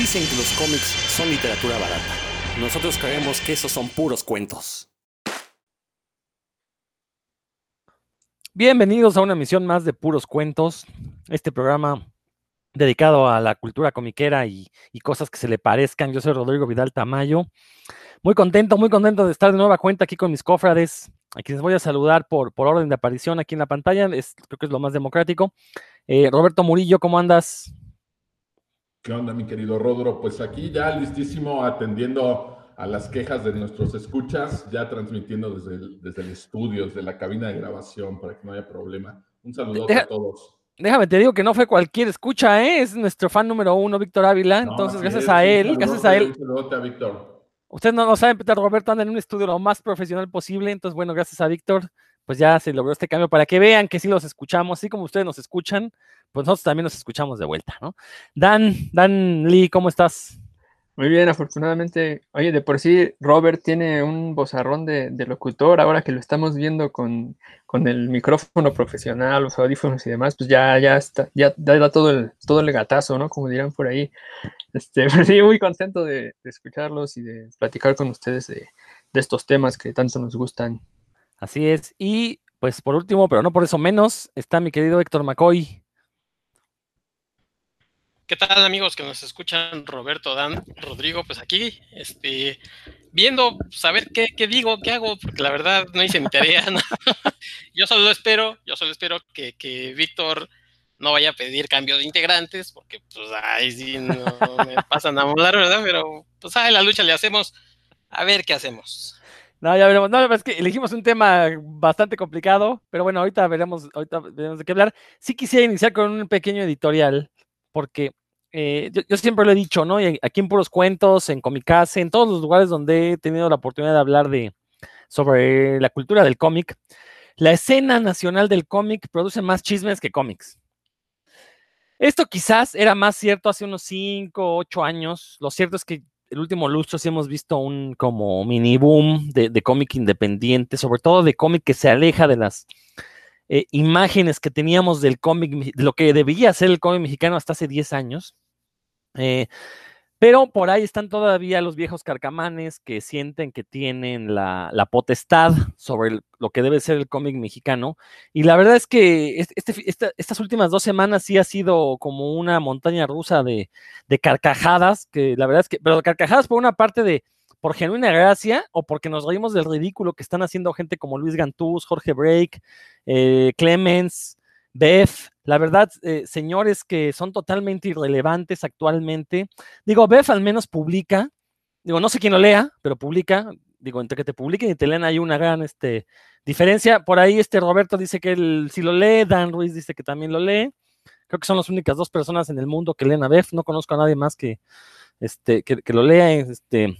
Dicen que los cómics son literatura barata. Nosotros creemos que esos son puros cuentos. Bienvenidos a una emisión más de Puros Cuentos, este programa dedicado a la cultura comiquera y, y, cosas que se le parezcan. Yo soy Rodrigo Vidal Tamayo. Muy contento, muy contento de estar de nueva cuenta aquí con mis cofrades, a quienes voy a saludar por, orden de aparición aquí en la pantalla. Creo que es lo más democrático. Eh, Roberto Murillo, ¿cómo andas? ¿Qué onda, mi querido Rodro? Pues aquí ya listísimo atendiendo a las quejas de nuestros escuchas, ya transmitiendo desde el, desde el estudio, desde la cabina de grabación, para que no haya problema. Un saludo a todos. Déjame, te digo que no fue cualquier escucha, ¿eh? es nuestro fan número uno, Víctor Ávila. No, Entonces, gracias es, a él, gracias a él. Un saludo a Víctor. Ustedes no, no saben, Peter Roberto anda en un estudio lo más profesional posible. Entonces, bueno, gracias a Víctor, pues ya se logró este cambio para que vean que sí los escuchamos, así como ustedes nos escuchan, pues nosotros también nos escuchamos de vuelta, ¿no? Dan, Dan Lee, ¿cómo estás? Muy bien, afortunadamente. Oye, de por sí, Robert tiene un bozarrón de, de locutor, ahora que lo estamos viendo con, con, el micrófono profesional, los audífonos y demás, pues ya, ya está, ya, da todo el, todo el gatazo, ¿no? Como dirán por ahí. Este, pero sí, muy contento de, de escucharlos y de platicar con ustedes de, de estos temas que tanto nos gustan. Así es. Y pues por último, pero no por eso menos, está mi querido Héctor McCoy. ¿Qué tal amigos que nos escuchan? Roberto, Dan, Rodrigo, pues aquí, este, viendo, saber qué, qué digo, qué hago, porque la verdad no hice mi tarea. yo solo espero, yo solo espero que, que Víctor no vaya a pedir cambio de integrantes, porque pues ahí sí no me pasan a molar, ¿verdad? Pero pues ahí la lucha le hacemos, a ver qué hacemos. No, ya veremos. No, es que elegimos un tema bastante complicado, pero bueno, ahorita veremos, ahorita veremos de qué hablar. Sí quisiera iniciar con un pequeño editorial, porque eh, yo, siempre lo he dicho, ¿no? Y aquí en Puros Cuentos, en Comicase, en todos los lugares donde he tenido la oportunidad de hablar de, sobre la cultura del cómic, la escena nacional del cómic produce más chismes que cómics. Esto quizás era más cierto hace unos 5, 8 años. Lo cierto es que el último lustro sí hemos visto un como mini boom de, de cómic independiente, sobre todo de cómic que se aleja de las eh, imágenes que teníamos del cómic, de lo que debía ser el cómic mexicano hasta hace 10 años. Eh, pero por ahí están todavía los viejos carcamanes que sienten que tienen la, potestad sobre lo que debe ser el cómic mexicano. Y la verdad es que este, estas últimas dos semanas sí ha sido como una montaña rusa de, de, carcajadas, que la verdad es que, pero carcajadas por una parte de por genuina gracia o porque nos reímos del ridículo que están haciendo gente como Luis Gantús, Jorge Break, eh, Clemens, Beth, la verdad, eh, señores que son totalmente irrelevantes actualmente. Digo, Beth al menos publica, digo, no sé quién lo lea, pero publica, digo, entre que te publiquen y te lean hay una gran este, diferencia. Por ahí este Roberto dice que él sí lo lee, Dan Ruiz dice que también lo lee. Creo que son las únicas dos personas en el mundo que leen a Beth, no conozco a nadie más que, este, que lo lea. Este,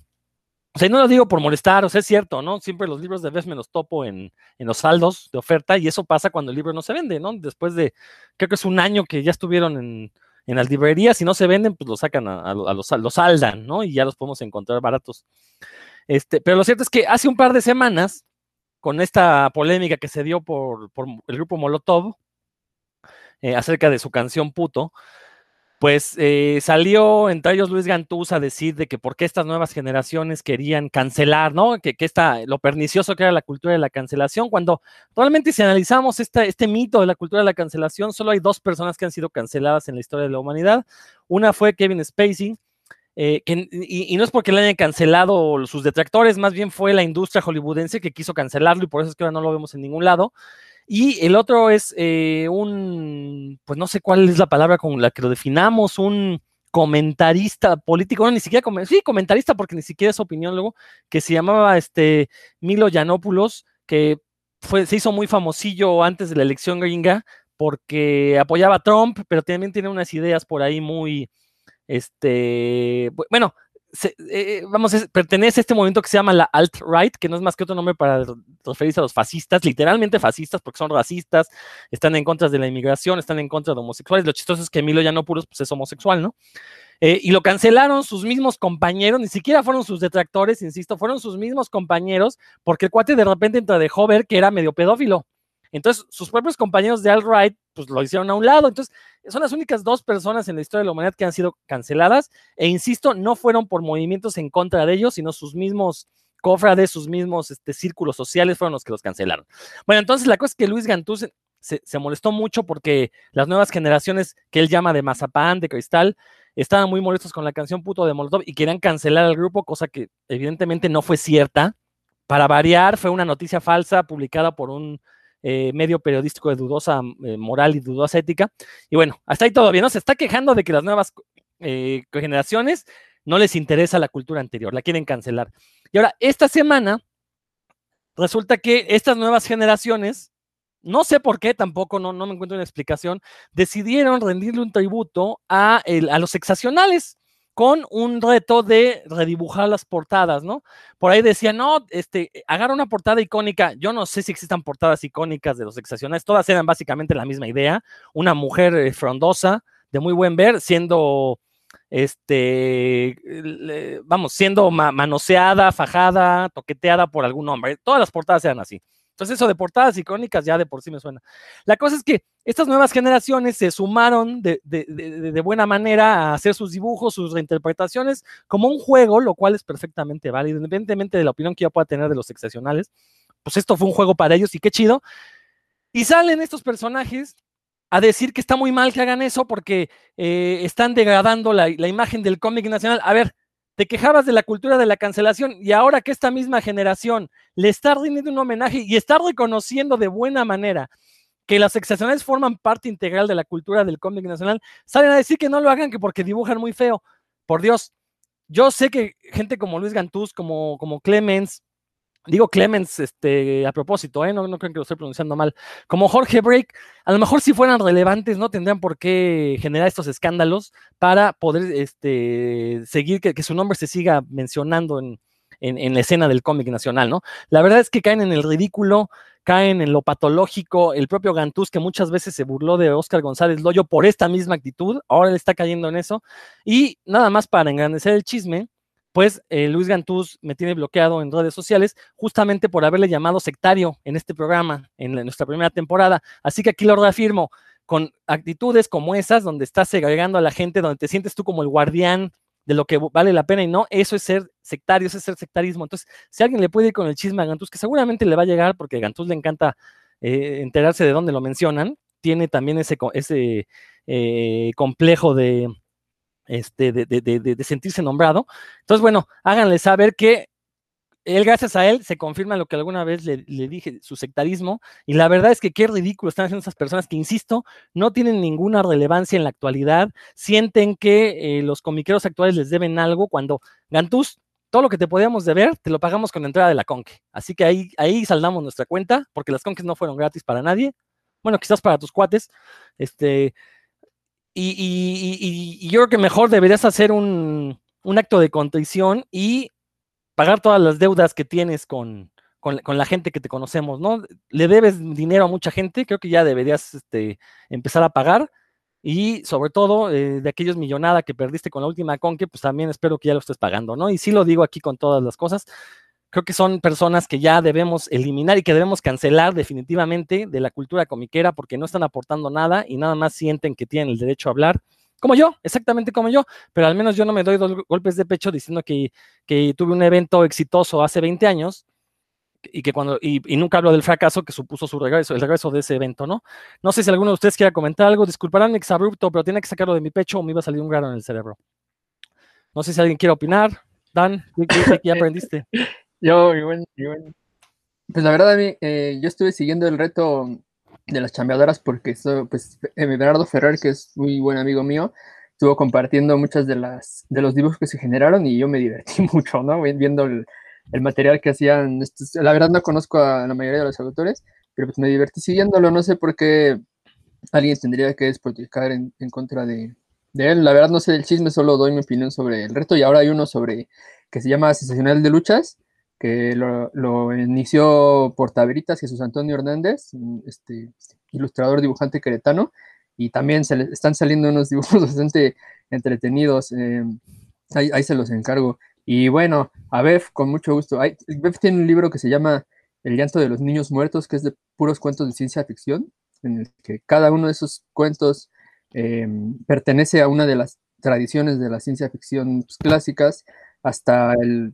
o sea, no lo digo por molestar, o sea, es cierto, ¿no? Siempre los libros de vez me los topo en, en, los saldos de oferta y eso pasa cuando el libro no se vende, ¿no? Después de, creo que es un año que ya estuvieron en, en las librerías, si no se venden, pues los sacan a, a, a, los, saldan, ¿no? Y ya los podemos encontrar baratos. Este, pero lo cierto es que hace un par de semanas, con esta polémica que se dio por, por el grupo Molotov eh, acerca de su canción Puto, pues eh, salió entre ellos Luis Gantús a decir de que por qué estas nuevas generaciones querían cancelar, ¿no? Que, que esta, lo pernicioso que era la cultura de la cancelación, cuando realmente si analizamos este mito de la cultura de la cancelación, solo hay dos personas que han sido canceladas en la historia de la humanidad. Una fue Kevin Spacey, eh, y, y, no es porque le hayan cancelado sus detractores, más bien fue la industria hollywoodense que quiso cancelarlo y por eso es que ahora no lo vemos en ningún lado. Y el otro es eh, un, pues no sé cuál es la palabra con la que lo definamos, un comentarista político, no, ni siquiera, sí, comentarista porque ni siquiera es opinión luego, que se llamaba este Milo Yanopoulos, que fue, se hizo muy famosillo antes de la elección gringa porque apoyaba a Trump, pero también tiene unas ideas por ahí muy, este, bueno, se, eh, vamos, es, pertenece a este movimiento que se llama la alt-right, que no es más que otro nombre para referirse a los fascistas, literalmente fascistas, porque son racistas, están en contra de la inmigración, están en contra de homosexuales. Lo chistoso es que Emilio Yanopoulos pues, es homosexual, ¿no? Eh, y lo cancelaron sus mismos compañeros, ni siquiera fueron sus detractores, insisto, fueron sus mismos compañeros, porque el cuate de repente entra dejó ver que era medio pedófilo. Entonces, sus propios compañeros de alt-right pues lo hicieron a un lado. Entonces, son las únicas dos personas en la historia de la humanidad que han sido canceladas. E insisto, no fueron por movimientos en contra de ellos, sino sus mismos cofrades, sus mismos este, círculos sociales fueron los que los cancelaron. Bueno, entonces la cosa es que Luis Gantús se, se, molestó mucho porque las nuevas generaciones que él llama de mazapán, de cristal, estaban muy molestos con la canción Puto de Molotov y querían cancelar al grupo, cosa que evidentemente no fue cierta. Para variar, fue una noticia falsa publicada por un eh, medio periodístico de dudosa eh, moral y dudosa ética. Y bueno, hasta ahí todo bien, ¿no? Se está quejando de que las nuevas eh, generaciones no les interesa la cultura anterior, la quieren cancelar. Y ahora, esta semana, resulta que estas nuevas generaciones, no sé por qué, tampoco, no, no me encuentro una explicación, decidieron rendirle un tributo a, el, a los exacionales con un reto de redibujar las portadas, ¿no? Por ahí decía, no, este, agarra una portada icónica. Yo no sé si existan portadas icónicas de los exacionales, todas eran básicamente la misma idea. Una mujer eh, frondosa, de muy buen ver, siendo, este, vamos, siendo ma manoseada, fajada, toqueteada por algún hombre. Todas las portadas eran así. Entonces eso de portadas icónicas ya de por sí me suena. La cosa es que estas nuevas generaciones se sumaron de, buena manera a hacer sus dibujos, sus reinterpretaciones como un juego, lo cual es perfectamente válido, independientemente de la opinión que yo pueda tener de los excepcionales. Pues esto fue un juego para ellos y qué chido. Y salen estos personajes a decir que está muy mal que hagan eso porque eh, están degradando la imagen del cómic nacional. A ver, te quejabas de la cultura de la cancelación y ahora que esta misma generación le está rindiendo un homenaje y está reconociendo de buena manera que las excepcionales forman parte integral de la cultura del cómic nacional, salen a decir que no lo hagan que porque dibujan muy feo. Por Dios, yo sé que gente como Luis Gantús, como, como Clemens, digo Clemens este, a propósito, ¿eh? no, no creo que lo estoy pronunciando mal, como Jorge Break, a lo mejor si fueran relevantes no tendrían por qué generar estos escándalos para poder este, seguir, que, su nombre se siga mencionando en, en, en la escena del cómic nacional, ¿no? La verdad es que caen en el ridículo, caen en lo patológico, el propio Gantús que muchas veces se burló de Oscar González Loyo por esta misma actitud, ahora le está cayendo en eso, y nada más para engrandecer el chisme, pues eh, Luis Gantús me tiene bloqueado en redes sociales justamente por haberle llamado sectario en este programa, en, la, nuestra primera temporada. Así que aquí lo reafirmo, con actitudes como esas, donde estás segregando a la gente, donde te sientes tú como el guardián de lo que vale la pena y no, eso es ser sectario, eso es ser sectarismo. Entonces, si alguien le puede ir con el chisme a Gantús, que seguramente le va a llegar, porque a Gantús le encanta eh, enterarse de dónde lo mencionan, tiene también ese, ese eh, complejo de, este, de, de, de, de, sentirse nombrado. Entonces, bueno, háganle saber que él, gracias a él, se confirma lo que alguna vez le, dije, su sectarismo, y la verdad es que qué ridículo están haciendo esas personas que, insisto, no tienen ninguna relevancia en la actualidad, sienten que eh, los comiqueros actuales les deben algo, cuando Gantús, todo lo que te podíamos deber, te lo pagamos con la entrada de la conque. Así que ahí, ahí saldamos nuestra cuenta, porque las conques no fueron gratis para nadie, bueno, quizás para tus cuates, este, y, yo creo que mejor deberías hacer un, un, acto de contrición y pagar todas las deudas que tienes con, con, con, la gente que te conocemos, ¿no? Le debes dinero a mucha gente, creo que ya deberías este, empezar a pagar. Y sobre todo, eh, de aquellos millonada que perdiste con la última conque, pues también espero que ya lo estés pagando, ¿no? Y sí lo digo aquí con todas las cosas creo que son personas que ya debemos eliminar y que debemos cancelar definitivamente de la cultura comiquera porque no están aportando nada y nada más sienten que tienen el derecho a hablar. Como yo, exactamente como yo, pero al menos yo no me doy dos golpes de pecho diciendo que, que tuve un evento exitoso hace 20 años y que cuando y, nunca hablo del fracaso que supuso su regreso, el regreso de ese evento, ¿no? No sé si alguno de ustedes quiera comentar algo, disculparán mi exabrupto, pero tiene que sacarlo de mi pecho o me iba a salir un grano en el cerebro. No sé si alguien quiere opinar. Dan, ¿qué, qué, qué aprendiste? Yo, igual, igual. Pues la verdad, a mí, eh, yo estuve siguiendo el reto de las chambeadoras porque so, pues, eh, Bernardo Ferrer, que es muy buen amigo mío, estuvo compartiendo muchas de las de los dibujos que se generaron y yo me divertí mucho, ¿no? Viendo el, material que hacían. La verdad no conozco a la mayoría de los autores, pero pues me divertí siguiéndolo. No sé por qué alguien tendría que despotricar en, en contra de, de él. La verdad no sé del chisme, solo doy mi opinión sobre el reto y ahora hay uno sobre que se llama Sensacional de Luchas que lo, inició Portaveritas Jesús Antonio Hernández, este, ilustrador, dibujante queretano, y también se le están saliendo unos dibujos bastante entretenidos, eh, ahí, se los encargo. Y bueno, a Bev, con mucho gusto. Hay, Bev tiene un libro que se llama El llanto de los niños muertos, que es de puros cuentos de ciencia ficción, en el que cada uno de esos cuentos eh, pertenece a una de las tradiciones de la ciencia ficción pues, clásicas hasta el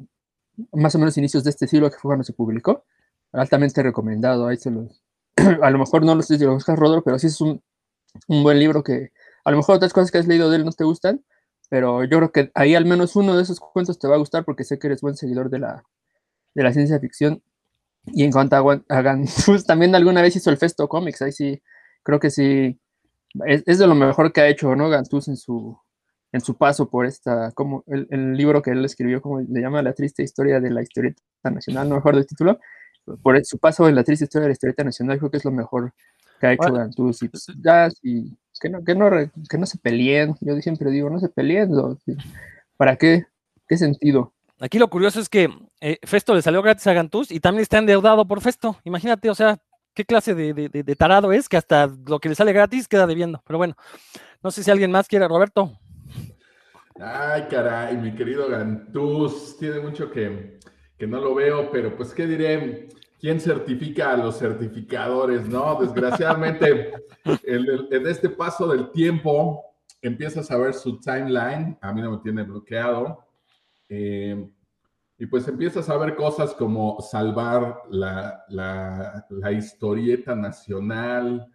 más o menos inicios de este siglo que fue cuando se publicó. Altamente recomendado, ahí se los, a lo mejor no lo lo buscas, Rodro, pero sí es un, un buen libro que a lo mejor otras cosas que has leído de él no te gustan, pero yo creo que ahí al menos uno de esos cuentos te va a gustar porque sé que eres buen seguidor de la, de la ciencia ficción. Y en cuanto a, Gantuz, también alguna vez hizo el Festo Comics, ahí sí, creo que sí, es, de lo mejor que ha hecho, ¿no? Gantuz en su, en su paso por esta, como el, libro que él escribió, como le llama La triste historia de la historieta nacional, no mejor del título, por su paso en la triste historia de la historieta nacional, creo que es lo mejor que ha hecho Gantuz. Y pues, ya, y que no, que no, que no se peleen. Yo siempre digo, no se peleen. ¿Para qué? ¿Qué sentido? Aquí lo curioso es que eh, Festo le salió gratis a Gantús y también está endeudado por Festo. Imagínate, o sea, qué clase de, tarado es que hasta lo que le sale gratis queda debiendo. Pero bueno, no sé si alguien más quiere, Roberto. Ay, caray, mi querido Gantús, tiene mucho que, que no lo veo, pero pues, ¿qué diré? ¿Quién certifica a los certificadores, no? Desgraciadamente, en, este paso del tiempo, empiezas a ver su timeline, a mí no me tiene bloqueado, eh, y pues empiezas a ver cosas como salvar la, la, historieta nacional,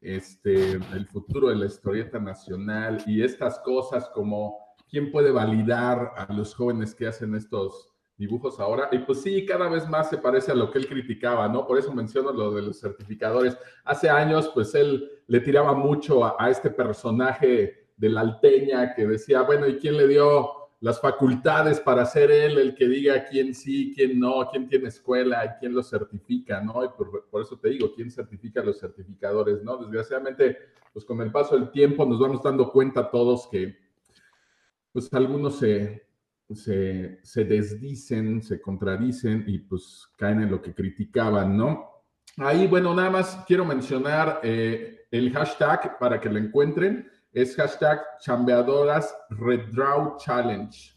este, el futuro de la historieta nacional y estas cosas como quién puede validar a los jóvenes que hacen estos dibujos ahora. Y pues sí, cada vez más se parece a lo que él criticaba, ¿no? Por eso menciono lo de los certificadores. Hace años, pues él le tiraba mucho a, este personaje de la alteña que decía, bueno, ¿y quién le dio las facultades para ser él el que diga quién sí, quién no, quién tiene escuela y quién lo certifica, ¿no? Y por, por, eso te digo, ¿quién certifica a los certificadores, ¿no? Desgraciadamente, pues con el paso del tiempo nos vamos dando cuenta todos que, pues algunos se, se, se desdicen, se contradicen y pues caen en lo que criticaban, ¿no? Ahí, bueno, nada más quiero mencionar eh, el hashtag para que lo encuentren. Es hashtag chambeadoras Redraw Challenge.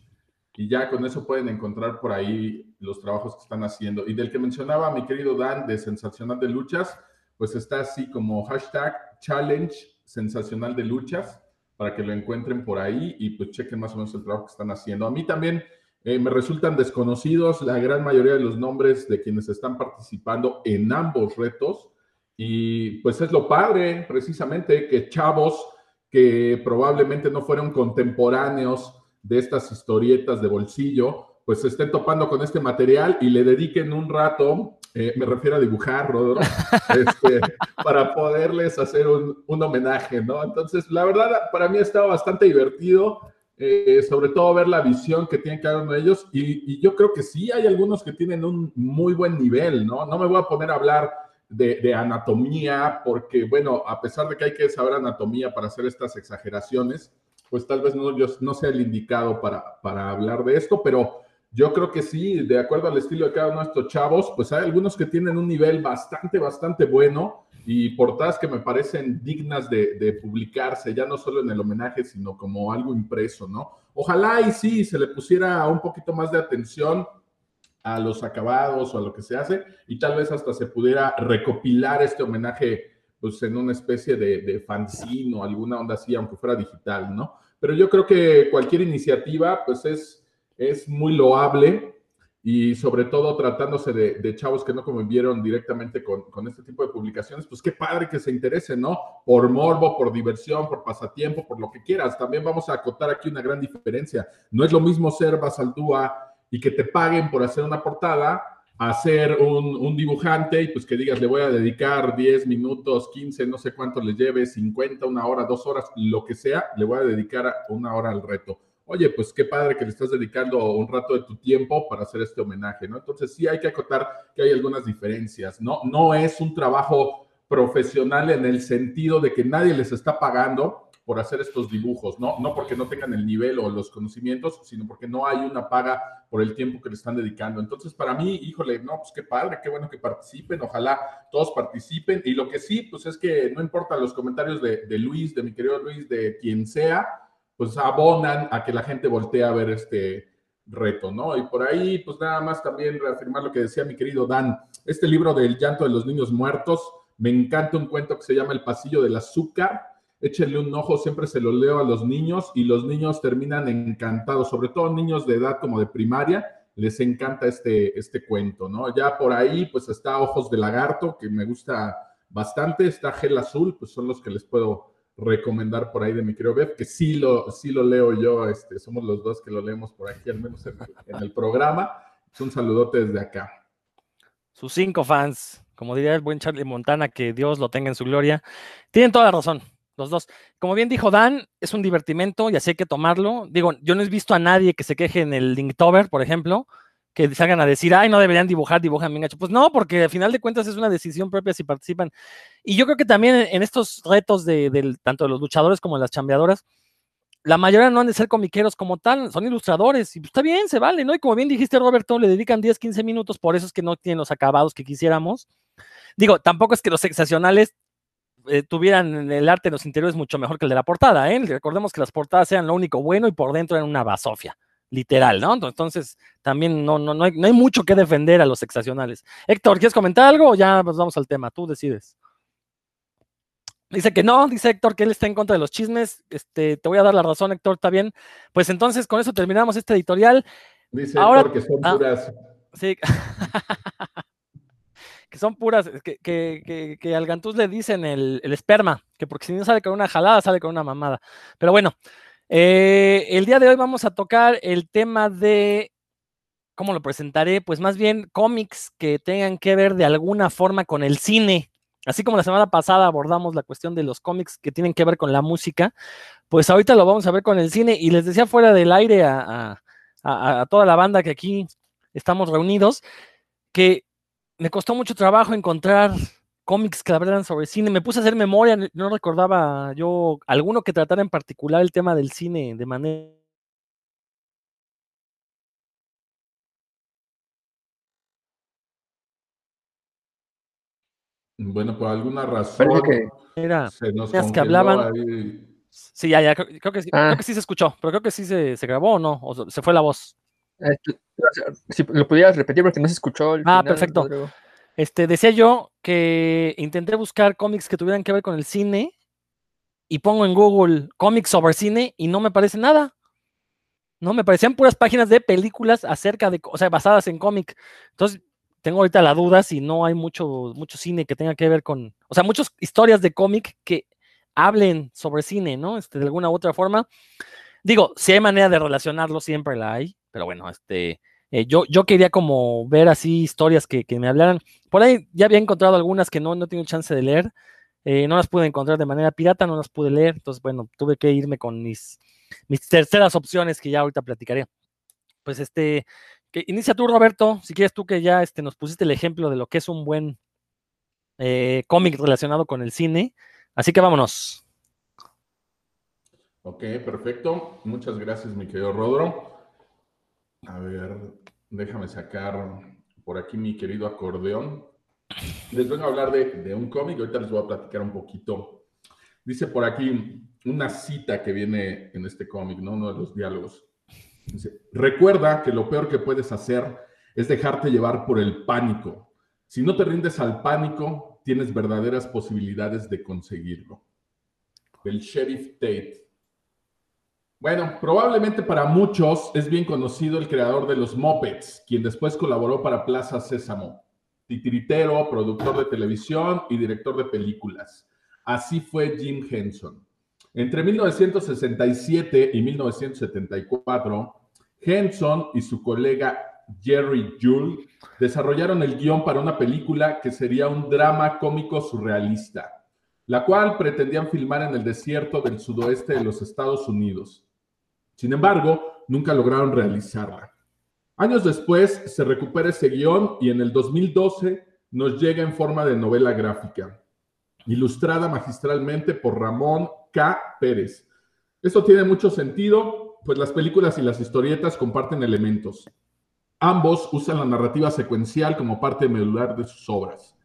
Y ya con eso pueden encontrar por ahí los trabajos que están haciendo. Y del que mencionaba mi querido Dan de Sensacional de Luchas, pues está así como hashtag Challenge Sensacional de Luchas para que lo encuentren por ahí y pues chequen más o menos el trabajo que están haciendo. A mí también eh, me resultan desconocidos la gran mayoría de los nombres de quienes están participando en ambos retos y pues es lo padre precisamente que chavos que probablemente no fueron contemporáneos de estas historietas de bolsillo, pues se estén topando con este material y le dediquen un rato eh, me refiero a dibujar, Rodro, este, para poderles hacer un, homenaje, ¿no? Entonces, la verdad, para mí ha estado bastante divertido, eh, sobre todo ver la visión que tienen cada uno de ellos, y, yo creo que sí hay algunos que tienen un muy buen nivel, ¿no? No me voy a poner a hablar de, anatomía, porque, bueno, a pesar de que hay que saber anatomía para hacer estas exageraciones, pues tal vez no, yo, no sea el indicado para, para hablar de esto, pero yo creo que sí, de acuerdo al estilo de cada uno de estos chavos, pues hay algunos que tienen un nivel bastante, bastante bueno y portadas que me parecen dignas de, publicarse, ya no solo en el homenaje, sino como algo impreso, ¿no? Ojalá y sí se le pusiera un poquito más de atención a los acabados o a lo que se hace y tal vez hasta se pudiera recopilar este homenaje pues en una especie de, de fanzine o alguna onda así, aunque fuera digital, ¿no? Pero yo creo que cualquier iniciativa pues es es muy loable y sobre todo tratándose de, chavos que no convivieron directamente con, este tipo de publicaciones, pues qué padre que se interesen, ¿no? Por morbo, por diversión, por pasatiempo, por lo que quieras. También vamos a acotar aquí una gran diferencia. No es lo mismo ser basaldúa y que te paguen por hacer una portada a ser un, un, dibujante y pues que digas, le voy a dedicar 10 minutos, 15, no sé cuánto le lleve, 50, una hora, dos horas, lo que sea, le voy a dedicar una hora al reto oye, pues qué padre que le estás dedicando un rato de tu tiempo para hacer este homenaje, ¿no? Entonces sí hay que acotar que hay algunas diferencias, ¿no? No es un trabajo profesional en el sentido de que nadie les está pagando por hacer estos dibujos, ¿no? No porque no tengan el nivel o los conocimientos, sino porque no hay una paga por el tiempo que le están dedicando. Entonces, para mí, híjole, no, pues qué padre, qué bueno que participen, ojalá todos participen. Y lo que sí, pues es que no importa los comentarios de, de Luis, de mi querido Luis, de quien sea, pues abonan a que la gente voltee a ver este reto, ¿no? Y por ahí, pues nada más también reafirmar lo que decía mi querido Dan, este libro del llanto de los niños muertos, Me encanta un cuento que se llama El Pasillo del Azúcar. Échenle un ojo, siempre se lo leo a los niños y los niños terminan encantados, sobre todo niños de edad como de primaria, les encanta este, este cuento, ¿no? Ya por ahí, pues está Ojos de Lagarto, que me gusta bastante, está Gel Azul, pues son los que les puedo recomendar por ahí de mi querido que sí lo, sí lo leo yo, este, somos los dos que lo leemos por aquí, al menos en, el programa. Es un saludote desde acá. Sus cinco fans, como diría el buen Charlie Montana, que Dios lo tenga en su gloria, tienen toda la razón, los dos. Como bien dijo Dan, es un divertimento y así hay que tomarlo. Digo, yo no he visto a nadie que se queje en el Linktober, por ejemplo, que salgan a decir, ay, no deberían dibujar, dibujan bien hecho. Pues no, porque al final de cuentas es una decisión propia si participan. Y yo creo que también en estos retos de, tanto de los luchadores como de las chambeadoras, la mayoría no han de ser comiqueros como tal, son ilustradores, y pues está bien, se vale, ¿no? Y como bien dijiste, Roberto, le dedican 10, 15 minutos, por eso es que no tienen los acabados que quisiéramos. Digo, tampoco es que los sensacionales eh, tuvieran el arte en los interiores mucho mejor que el de la portada, ¿eh? Recordemos que las portadas eran lo único bueno y por dentro eran una basofia literal, ¿no? Entonces, también no, no, no, hay, no hay mucho que defender a los sexacionales. Héctor, ¿quieres comentar algo o ya nos vamos al tema? Tú decides. Dice que no, dice Héctor que él está en contra de los chismes. Este, te voy a dar la razón, Héctor, está bien. Pues entonces con eso terminamos este editorial. Dice Ahora, que son ah, puras. sí. que son puras, que, que, que, al Gantús le dicen el, el, esperma, que porque si no sale con una jalada, sale con una mamada. Pero bueno, eh, el día de hoy vamos a tocar el tema de, ¿cómo lo presentaré? Pues más bien cómics que tengan que ver de alguna forma con el cine. Así como la semana pasada abordamos la cuestión de los cómics que tienen que ver con la música, pues ahorita lo vamos a ver con el cine. Y les decía fuera del aire a, a toda la banda que aquí estamos reunidos, que me costó mucho trabajo encontrar cómics que hablaran sobre cine. Me puse a hacer memoria, no recordaba yo alguno que tratara en particular el tema del cine de manera Bueno, por alguna razón que era, se nos que hablaban. Sí, ya, ya, creo, que sí, creo, que sí, se escuchó, pero creo que sí se, se grabó o no, o se fue la voz. Eh, si lo pudieras repetir porque no se escuchó. ah, perfecto. Este, decía yo que intenté buscar cómics que tuvieran que ver con el cine y pongo en Google cómics sobre cine y no me parece nada. No, me parecían puras páginas de películas acerca de, o sea, basadas en cómic. Entonces, tengo ahorita la duda si no hay mucho, mucho cine que tenga que ver con, o sea, muchas historias de cómic que hablen sobre cine, ¿no? Este, de alguna u otra forma. Digo, si hay manera de relacionarlo, siempre la hay, pero bueno, este, eh, yo, yo quería como ver así historias que, me hablaran. Por ahí ya había encontrado algunas que no, no tengo chance de leer. Eh, no las pude encontrar de manera pirata, no las pude leer. Entonces, bueno, tuve que irme con mis, mis terceras opciones que ya ahorita platicaré. Pues este, que inicia tú, Roberto, si quieres tú que ya este, nos pusiste el ejemplo de lo que es un buen eh, cómic relacionado con el cine. Así que vámonos. Ok, perfecto. Muchas gracias, mi querido Rodro. A ver, déjame sacar por aquí mi querido acordeón. Les vengo a hablar de, un cómic, ahorita les voy a platicar un poquito. Dice por aquí una cita que viene en este cómic, ¿no? Uno de los diálogos. Dice, recuerda que lo peor que puedes hacer es dejarte llevar por el pánico. Si no te rindes al pánico, tienes verdaderas posibilidades de conseguirlo. El sheriff Tate bueno, probablemente para muchos es bien conocido el creador de los Muppets, quien después colaboró para Plaza Sésamo, titiritero, productor de televisión y director de películas. Así fue Jim Henson. Entre 1967 y 1974, Henson y su colega Jerry Juhl desarrollaron el guion para una película que sería un drama cómico surrealista, la cual pretendían filmar en el desierto del sudoeste de los Estados Unidos. Sin embargo, nunca lograron realizarla. Años después se recupera ese guion y en el 2012 nos llega en forma de novela gráfica, ilustrada magistralmente por Ramón K. Pérez. Esto tiene mucho sentido, pues las películas y las historietas comparten elementos. Ambos usan la narrativa secuencial como parte medular de sus obras.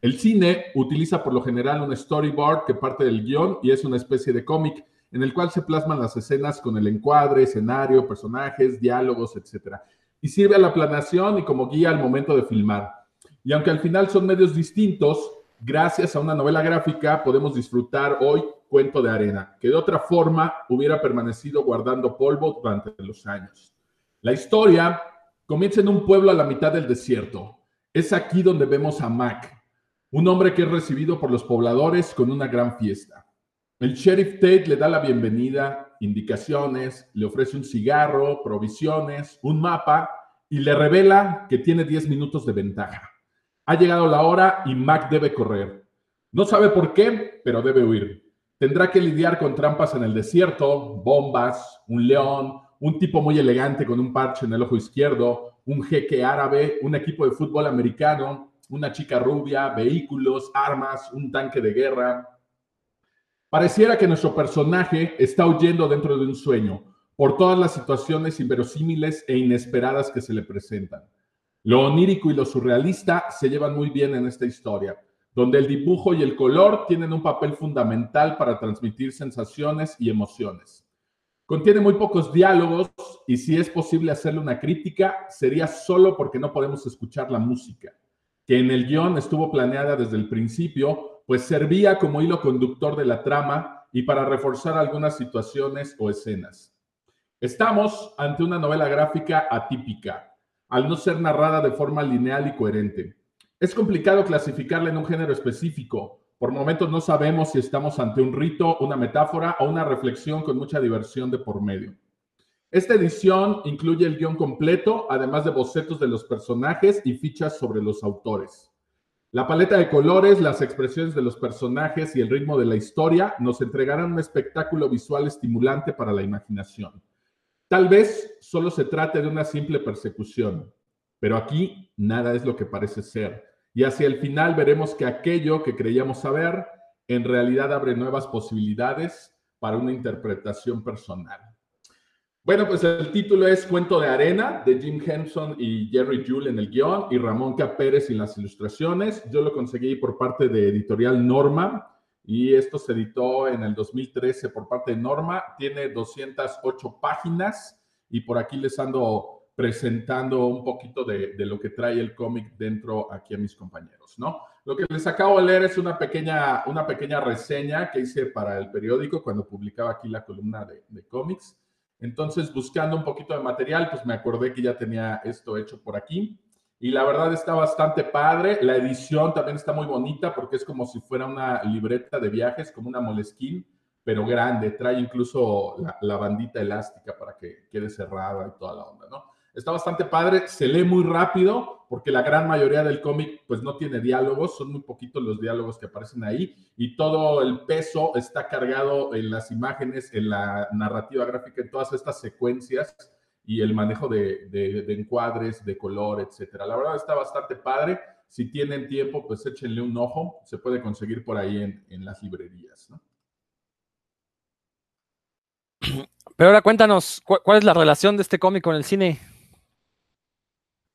El cine utiliza por lo general un storyboard que parte del guion y es una especie de cómic en el cual se plasman las escenas con el encuadre, escenario, personajes, diálogos, etc. Y sirve a la planeación y como guía al momento de filmar. Y aunque al final son medios distintos, Gracias a una novela gráfica podemos disfrutar hoy Cuento de Arena, que de otra forma hubiera permanecido guardando polvo durante los años. La historia comienza en un pueblo a la mitad del desierto. Es aquí donde vemos a Mac, un hombre que es recibido por los pobladores con una gran fiesta. El sheriff Tate le da la bienvenida, indicaciones, le ofrece un cigarro, provisiones, un mapa y le revela que tiene 10 minutos de ventaja. Ha llegado la hora y Mac debe correr. No sabe por qué, pero debe huir. Tendrá que lidiar con trampas en el desierto, bombas, un león, un tipo muy elegante con un parche en el ojo izquierdo, un jeque árabe, un equipo de fútbol americano, una chica rubia, vehículos, armas, un tanque de guerra. Pareciera que nuestro personaje está huyendo dentro de un sueño por todas las situaciones inverosímiles e inesperadas que se le presentan. Lo onírico y lo surrealista se llevan muy bien en esta historia, donde el dibujo y el color tienen un papel fundamental para transmitir sensaciones y emociones. Contiene muy pocos diálogos y si es posible hacerle una crítica, sería solo porque no podemos escuchar la música, que en el guion estuvo planeada desde el principio, pues servía como hilo conductor de la trama y para reforzar algunas situaciones o escenas. Estamos ante una novela gráfica atípica, al no ser narrada de forma lineal y coherente. Es complicado clasificarla en un género específico, por momentos no sabemos si estamos ante un rito, una metáfora o una reflexión con mucha diversión de por medio. Esta edición incluye el guion completo, además de bocetos de los personajes y fichas sobre los autores. La paleta de colores, las expresiones de los personajes y el ritmo de la historia nos entregarán un espectáculo visual estimulante para la imaginación. Tal vez solo se trate de una simple persecución, pero aquí nada es lo que parece ser y hacia el final veremos que aquello que creíamos saber en realidad abre nuevas posibilidades para una interpretación personal. Bueno, pues el título es Cuento de Arena de Jim Henson y Jerry Jule en el guion y Ramón K. Pérez en las ilustraciones. Yo lo conseguí por parte de Editorial Norma y esto se editó en el 2013 por parte de Norma. Tiene 208 páginas y por aquí les ando presentando un poquito de, lo que trae el cómic dentro aquí a mis compañeros, ¿no? Lo que les acabo de leer es una pequeña, una pequeña reseña que hice para el periódico cuando publicaba aquí la columna de, de cómics. Entonces, buscando un poquito de material, pues me acordé que ya tenía esto hecho por aquí. Y la verdad está bastante padre. La edición también está muy bonita porque es como si fuera una libreta de viajes, como una molesquín, pero grande. Trae incluso la, la bandita elástica para que quede cerrada y toda la onda, ¿no? Está bastante padre, se lee muy rápido porque la gran mayoría del cómic pues no tiene diálogos, son muy poquitos los diálogos que aparecen ahí y todo el peso está cargado en las imágenes, en la narrativa gráfica, en todas estas secuencias y el manejo de, encuadres, de color, etcétera. La verdad está bastante padre. Si tienen tiempo, pues échenle un ojo. Se puede conseguir por ahí en, las librerías. Pero ahora cuéntanos, ¿cuál es la relación de este cómic con el cine?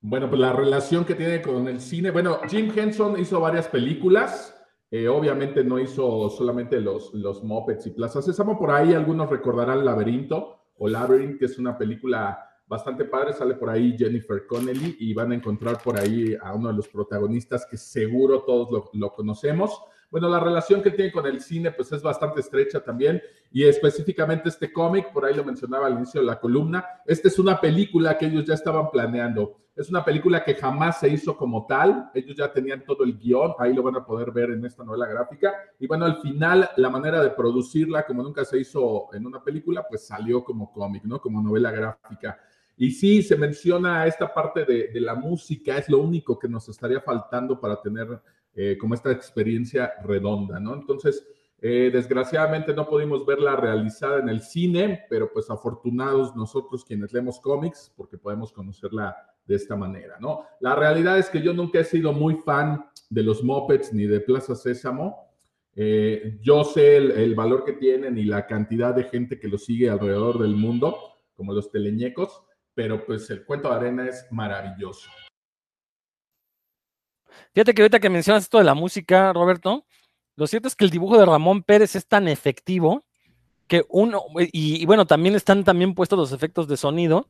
Bueno, pues la relación que tiene con el cine. Bueno, Jim Henson hizo varias películas. Eh, obviamente no hizo solamente los, los Muppets y Plaza Sésamo. Por ahí algunos recordarán Laberinto o Labyrinth, que es una película bastante padre. Sale por ahí Jennifer Connelly y van a encontrar por ahí a uno de los protagonistas que seguro todos lo, lo conocemos. Bueno, la relación que tiene con el cine pues es bastante estrecha también y específicamente este cómic, por ahí lo mencionaba al inicio de la columna, esta es una película que ellos ya estaban planeando. Es una película que jamás se hizo como tal, ellos ya tenían todo el guion, ahí lo van a poder ver en esta novela gráfica. Y bueno, al final la manera de producirla, como nunca se hizo en una película, pues salió como cómic, ¿no? Como novela gráfica. Y sí, se menciona esta parte de, de, la música, es lo único que nos estaría faltando para tener eh, como esta experiencia redonda, ¿no? Entonces, eh, desgraciadamente no pudimos verla realizada en el cine, pero pues afortunados nosotros quienes leemos cómics, porque podemos conocerla de esta manera, ¿no? La realidad es que yo nunca he sido muy fan de los Muppets ni de Plaza Sésamo. Eh, yo sé el, el, valor que tienen y la cantidad de gente que lo sigue alrededor del mundo, como los teleñecos, pero pues el cuento de arena es maravilloso. Fíjate que ahorita que mencionas esto de la música, Roberto, lo cierto es que el dibujo de Ramón Pérez es tan efectivo que uno, y, bueno, también están también puestos los efectos de sonido,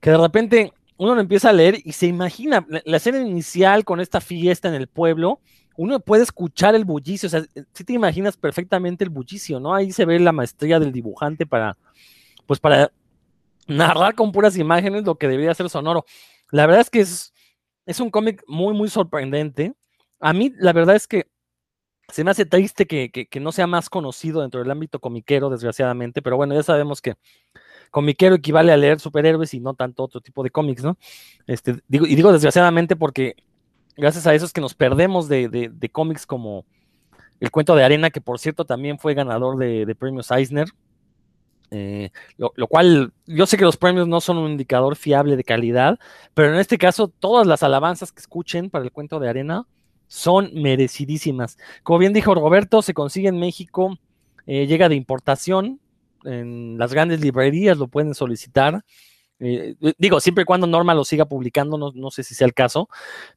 que de repente uno lo empieza a leer y se imagina la, escena inicial con esta fiesta en el pueblo, uno puede escuchar el bullicio, o sea, si te imaginas perfectamente el bullicio, ¿no? Ahí se ve la maestría del dibujante para, pues para narrar con puras imágenes lo que debería ser sonoro. La verdad es que es, es un cómic muy, muy sorprendente. A mí, la verdad es que se me hace triste que, que, no sea más conocido dentro del ámbito comiquero, desgraciadamente, pero bueno, ya sabemos que comiquero equivale a leer superhéroes y no tanto otro tipo de cómics, ¿no? Este, digo, y digo desgraciadamente porque gracias a eso es que nos perdemos de, de, cómics como El Cuento de Arena, que por cierto también fue ganador de, premios Eisner. Eh, lo, cual yo sé que los premios no son un indicador fiable de calidad, pero en este caso todas las alabanzas que escuchen para el cuento de arena son merecidísimas. Como bien dijo Roberto, se consigue en México, eh, llega de importación, en las grandes librerías lo pueden solicitar. Eh, digo, siempre y cuando Norma lo siga publicando, no, sé si sea el caso,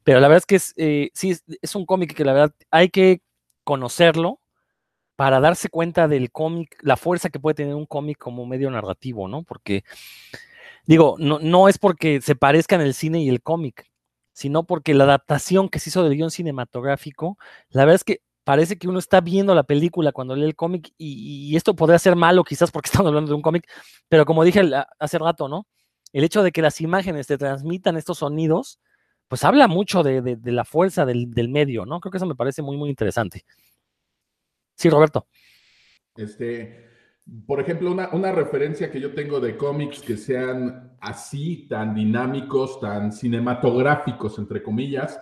pero la verdad es que es, sí, es, un cómic que la verdad hay que conocerlo para darse cuenta del cómic, la fuerza que puede tener un cómic como medio narrativo, ¿no? Porque, digo, no, no es porque se parezcan el cine y el cómic, sino porque la adaptación que se hizo del guion cinematográfico, la verdad es que parece que uno está viendo la película cuando lee el cómic y, y, esto podría ser malo quizás porque estamos hablando de un cómic, pero como dije hace rato, ¿no? el hecho de que las imágenes te transmitan estos sonidos, pues habla mucho de, la fuerza del, medio, ¿no? Creo que eso me parece muy, muy interesante. Sí, Roberto. Este, por ejemplo, una, una referencia que yo tengo de cómics que sean así, tan dinámicos, tan cinematográficos, entre comillas,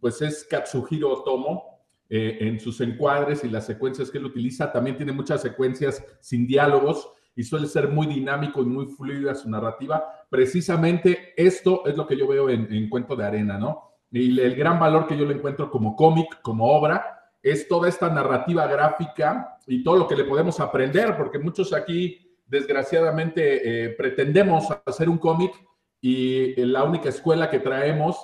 pues es Katsuhiro Otomo, eh, en sus encuadres y las secuencias que él utiliza. También tiene muchas secuencias sin diálogos y suele ser muy dinámico y muy fluida su narrativa. Precisamente esto es lo que yo veo en, Cuento de Arena, ¿no? Y el gran valor que yo le encuentro como cómic, como obra, es toda esta narrativa gráfica y todo lo que le podemos aprender, porque muchos aquí, desgraciadamente, eh, pretendemos hacer un cómic y la única escuela que traemos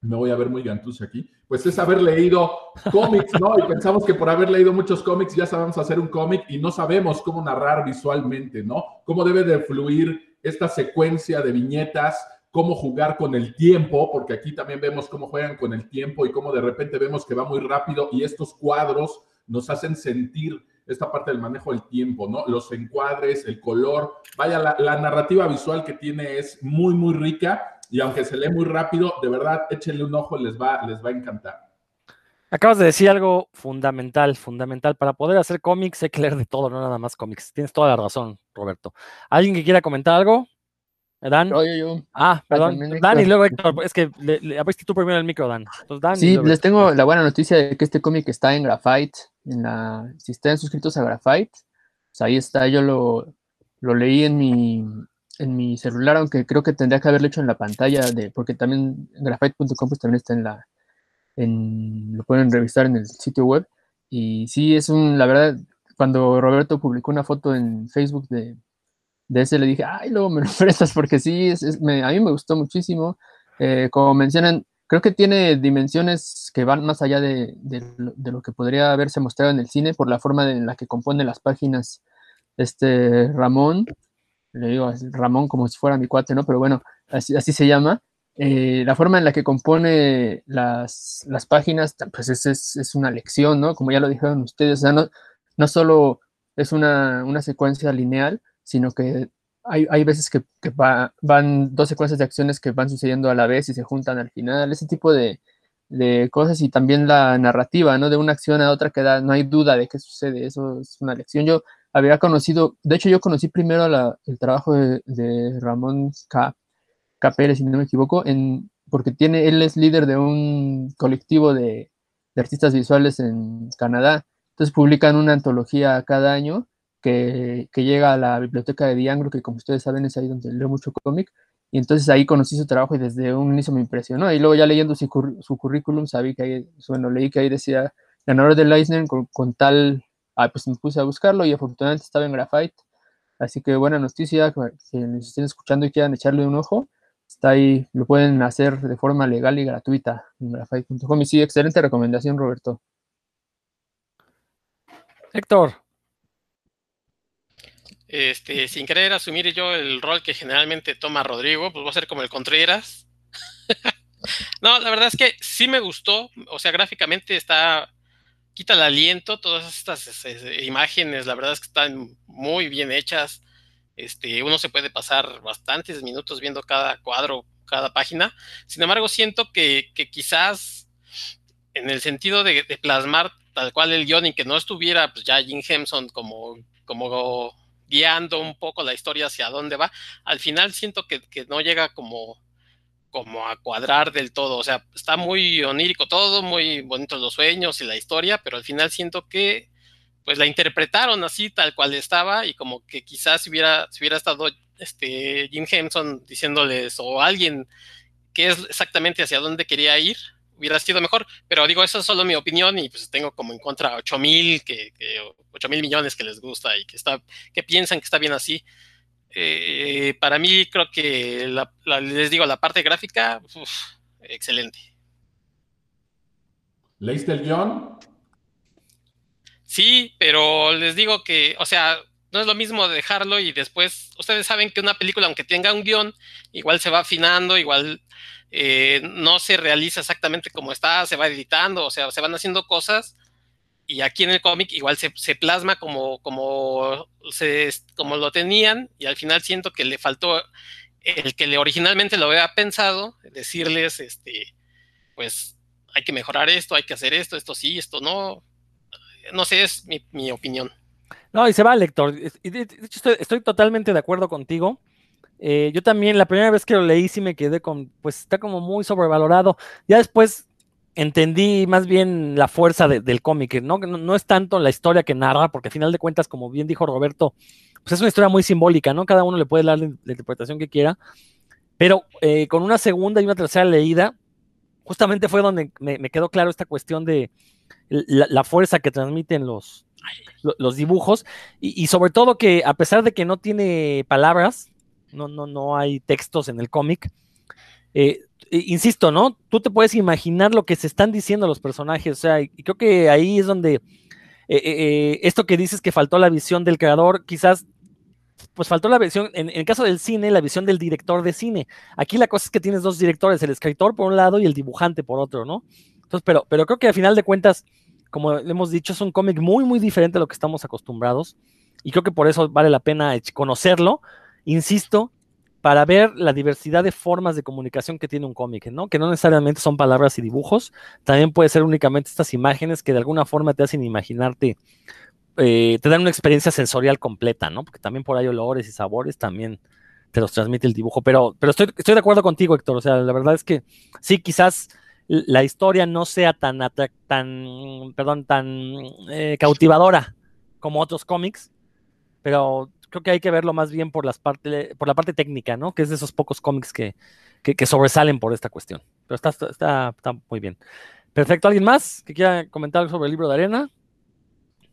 me voy a ver muy gantus aquí, pues es haber leído cómics, ¿no? Y pensamos que por haber leído muchos cómics ya sabemos hacer un cómic y no sabemos cómo narrar visualmente, ¿no? Cómo debe de fluir esta secuencia de viñetas, cómo jugar con el tiempo, porque aquí también vemos cómo juegan con el tiempo y cómo de repente vemos que va muy rápido y estos cuadros nos hacen sentir esta parte del manejo del tiempo, ¿no? Los encuadres, el color, vaya, la, narrativa visual que tiene es muy, muy rica y aunque se lee muy rápido, de verdad, échenle un ojo, les va, les va a encantar. Acabas de decir algo fundamental, fundamental. Para poder hacer cómics hay que leer de todo, no nada más cómics. Tienes toda la razón, Roberto. ¿Alguien que quiera comentar algo? Dan. Yo, yo, yo. Ah, perdón. Dan y luego Héctor. Es que le, abriste tú primero el micro, Dan. sí, les tengo la buena noticia de que este cómic está en Graphite. En la, si están suscritos a Graphite, pues ahí está. Yo lo, lo leí en mi, en mi celular, aunque creo que tendría que haberlo hecho en la pantalla, de, porque también graphite.com pues también está en la, en, lo pueden revisar en el sitio web. Y sí, es un, la verdad, cuando Roberto publicó una foto en Facebook de, de ese, le dije, ay, luego me lo prestas, porque sí, es, me, a mí me gustó muchísimo. Eh, como mencionan, creo que tiene dimensiones que van más allá de, de, de, lo que podría haberse mostrado en el cine por la forma en la que compone las páginas este Ramón le digo Ramón como si fuera mi cuate, ¿no? Pero bueno, así, así se llama. Eh, la forma en la que compone las, las páginas, pues es, es, es, una lección, ¿no? Como ya lo dijeron ustedes, o sea, no, no solo es una, una secuencia lineal, sino que hay, hay veces que, van dos secuencias de acciones que van sucediendo a la vez y se juntan al final, ese tipo de, de cosas y también la narrativa, ¿no? De una acción a otra que da, no hay duda de qué sucede, eso es una lección. Yo había conocido, de hecho yo conocí primero el trabajo de, Ramón K. Si no me equivoco, en, porque tiene, él es líder de un colectivo de, artistas visuales en Canadá. Entonces publican una antología cada año que, llega a la biblioteca de Dianglo, que como ustedes saben es ahí donde leo mucho cómic. Y entonces ahí conocí su trabajo y desde un inicio me impresionó. Y luego ya leyendo su, currículum, sabí que ahí, bueno, leí que ahí decía ganador del Eisner con tal ah, pues me puse a buscarlo y afortunadamente estaba en Graphite. Así que buena noticia, si nos estén escuchando y quieran echarle un ojo, está ahí, lo pueden hacer de forma legal y gratuita en graphite.com. Y sí, excelente recomendación, Roberto. Héctor. Este, sin querer asumir yo el rol que generalmente toma Rodrigo, pues voy a ser como el Contreras. No, la verdad es que sí me gustó, o sea, gráficamente está, quita el aliento, todas estas este, imágenes, la verdad es que están muy bien hechas, este, uno se puede pasar bastantes minutos viendo cada cuadro, cada página, sin embargo siento que, quizás en el sentido de, plasmar tal cual el guion y que no estuviera pues ya Jim Henson como, como guiando un poco la historia hacia dónde va, al final siento que, que no llega como como a cuadrar del todo. O sea, está muy onírico todo, muy bonitos los sueños y la historia, pero al final siento que pues la interpretaron así tal cual estaba y como que quizás si hubiera, si hubiera estado este Jim Henson diciéndoles o alguien que es exactamente hacia dónde quería ir, hubiera sido mejor. Pero digo, eso es solo mi opinión y pues tengo como en contra 8 mil, que, que 8 mil millones que les gusta y que, está, que piensan que está bien así. Eh, para mí creo que les digo, la parte gráfica, excelente. ¿Leíste el guion? Sí, pero les digo que, o sea, no es lo mismo dejarlo y después, ustedes saben que una película, aunque tenga un guion, igual se va afinando, igual eh, no se realiza exactamente como está, se va editando, o sea, se van haciendo cosas y aquí en el cómic igual se, plasma como, como, se, como lo tenían y al final siento que le faltó el que le originalmente lo había pensado, decirles, este, pues hay que mejorar esto, hay que hacer esto, esto sí, esto no. No sé, es mi, opinión. No, y se va, lector. Hecho, estoy, totalmente de acuerdo contigo. Eh, yo también, la primera vez que lo leí, sí me quedé con, pues está como muy sobrevalorado. Ya después entendí más bien la fuerza del cómic, ¿no? ¿no? es tanto la historia que narra, porque al final de cuentas, como bien dijo Roberto, pues es una historia muy simbólica, ¿no? Cada uno le puede dar la, interpretación que quiera, pero eh, con una segunda y una tercera leída, justamente fue donde me, quedó claro esta cuestión de la, fuerza que transmiten los, los dibujos, y, sobre todo que a pesar de que no tiene palabras, no, no, no hay textos en el cómic, eh, insisto, ¿no? Tú te puedes imaginar lo que se están diciendo los personajes, o sea, y creo que ahí es donde eh, eh, esto que dices que faltó la visión del creador, quizás, pues faltó la visión, en, el caso del cine, la visión del director de cine. Aquí la cosa es que tienes dos directores, el escritor por un lado y el dibujante por otro, ¿no? Entonces, pero, pero creo que al final de cuentas, como hemos dicho, es un cómic muy, muy diferente a lo que estamos acostumbrados, y creo que por eso vale la pena conocerlo. Insisto, para ver la diversidad de formas de comunicación que tiene un cómic, ¿no? Que no necesariamente son palabras y dibujos, también puede ser únicamente estas imágenes que de alguna forma te hacen imaginarte, eh, te dan una experiencia sensorial completa, ¿no? Porque también por ahí olores y sabores también te los transmite el dibujo, pero, pero estoy, estoy de acuerdo contigo, Héctor, o sea, la verdad es que sí, quizás la historia no sea tan, tan perdón, tan eh, cautivadora como otros cómics, pero creo que hay que verlo más bien por, las parte, por la parte técnica, ¿no? Que es de esos pocos cómics que, sobresalen por esta cuestión. Pero está, está, está, muy bien. Perfecto. ¿Alguien más que quiera comentar sobre el libro de arena?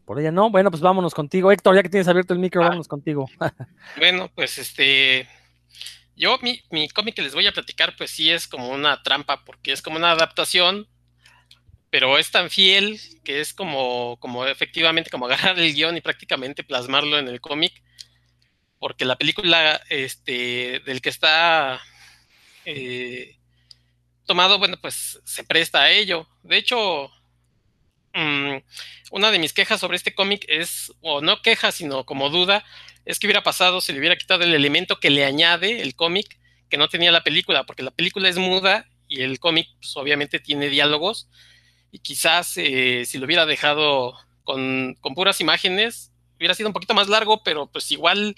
Por ella no. Bueno, pues vámonos contigo. Héctor, ya que tienes abierto el micro, ah. vámonos contigo. bueno, pues este. Yo, mi, mi cómic que les voy a platicar, pues sí es como una trampa, porque es como una adaptación pero es tan fiel que es como, como efectivamente como agarrar el guion y prácticamente plasmarlo en el cómic, porque la película este, del que está eh, tomado, bueno, pues se presta a ello. De hecho, mm, una de mis quejas sobre este cómic es, o no queja, sino como duda, es que hubiera pasado si le hubiera quitado el elemento que le añade el cómic que no tenía la película, porque la película es muda y el cómic pues, obviamente tiene diálogos y quizás eh, si lo hubiera dejado con, puras imágenes, hubiera sido un poquito más largo, pero pues igual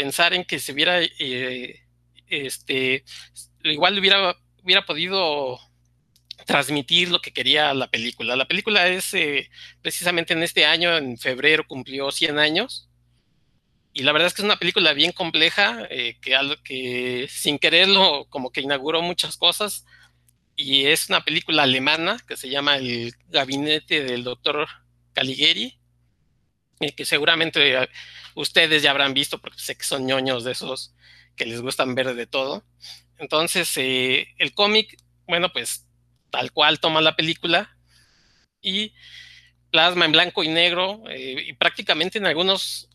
pensar en que se hubiera, eh, este, igual hubiera, hubiera podido transmitir lo que quería la película. La película es eh, precisamente en este año, en febrero, cumplió 100 años. Y la verdad es que es una película bien compleja, que, que sin quererlo como que inauguró muchas cosas, y es una película alemana que se llama El gabinete del doctor Caligari, eh, que seguramente eh, ustedes ya habrán visto porque sé que son ñoños de esos que les gustan ver de todo. Entonces, eh, el cómic, bueno, pues tal cual toma la película y plasma en blanco y negro y prácticamente en algunos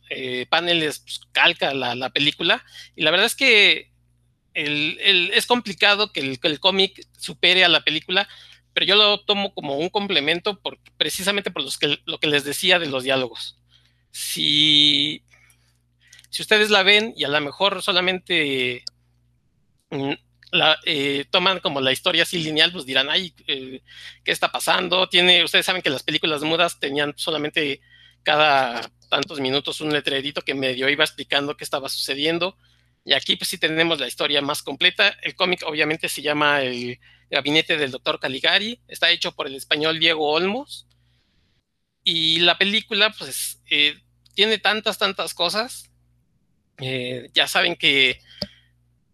paneles pues, calca la, la película. Y la verdad es que es complicado que el, cómic supere a la película, pero yo lo tomo como un complemento precisamente por los que, lo que les decía de los diálogos. Si, si ustedes la ven y a lo mejor solamente mm, la, eh, toman como la historia así lineal, pues dirán, ay, eh, ¿qué está pasando? Tiene, ustedes saben que las películas mudas tenían solamente cada tantos minutos un letrerito que medio iba explicando qué estaba sucediendo. Y aquí pues sí tenemos la historia más completa. El cómic obviamente se llama El Gabinete del Doctor Caligari. Está hecho por el español Diego Olmos. Y la película pues eh, tiene tantas, tantas cosas. ya saben que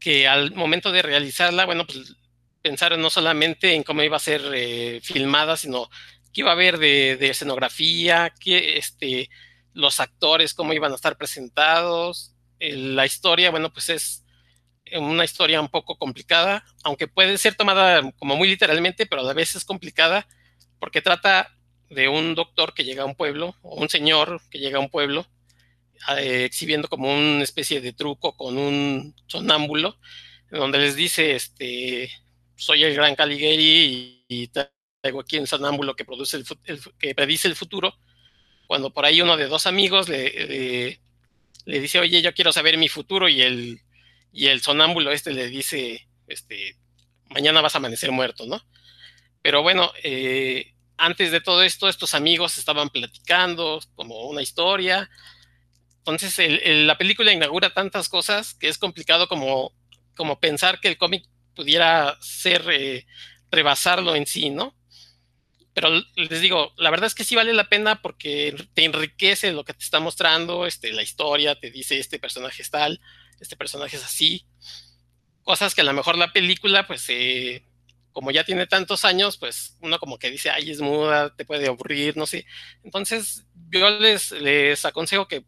que al momento de realizarla, bueno, pues pensaron no solamente en cómo iba a ser eh, filmada, sino qué iba a haber de, escenografía, que este, los actores, cómo iban a estar presentados. la historia, bueno, pues es una historia un poco complicada, aunque puede ser tomada como muy literalmente, pero a la vez es complicada porque trata de un doctor que llega a un pueblo, o un señor que llega a un pueblo, eh, exhibiendo como una especie de truco con un sonámbulo, donde les dice, este, soy el gran Caligari y, traigo aquí un sonámbulo que, produce el, que predice el futuro, cuando por ahí uno de dos amigos le, le, dice, oye, yo quiero saber mi futuro, y el, y el sonámbulo este le dice, este, mañana vas a amanecer muerto, ¿no? Pero bueno, eh, antes de todo esto, estos amigos estaban platicando como una historia, entonces, la película inaugura tantas cosas que es complicado como, como pensar que el cómic pudiera ser, eh, rebasarlo en sí, ¿no? Pero les digo, la verdad es que sí vale la pena porque te enriquece lo que te está mostrando, este, la historia, te dice este personaje es tal, este personaje es así. Cosas que a lo mejor la película, pues, eh, como ya tiene tantos años, pues uno como que dice, ay, es muda, te puede aburrir, no sé. Entonces, yo les, les aconsejo que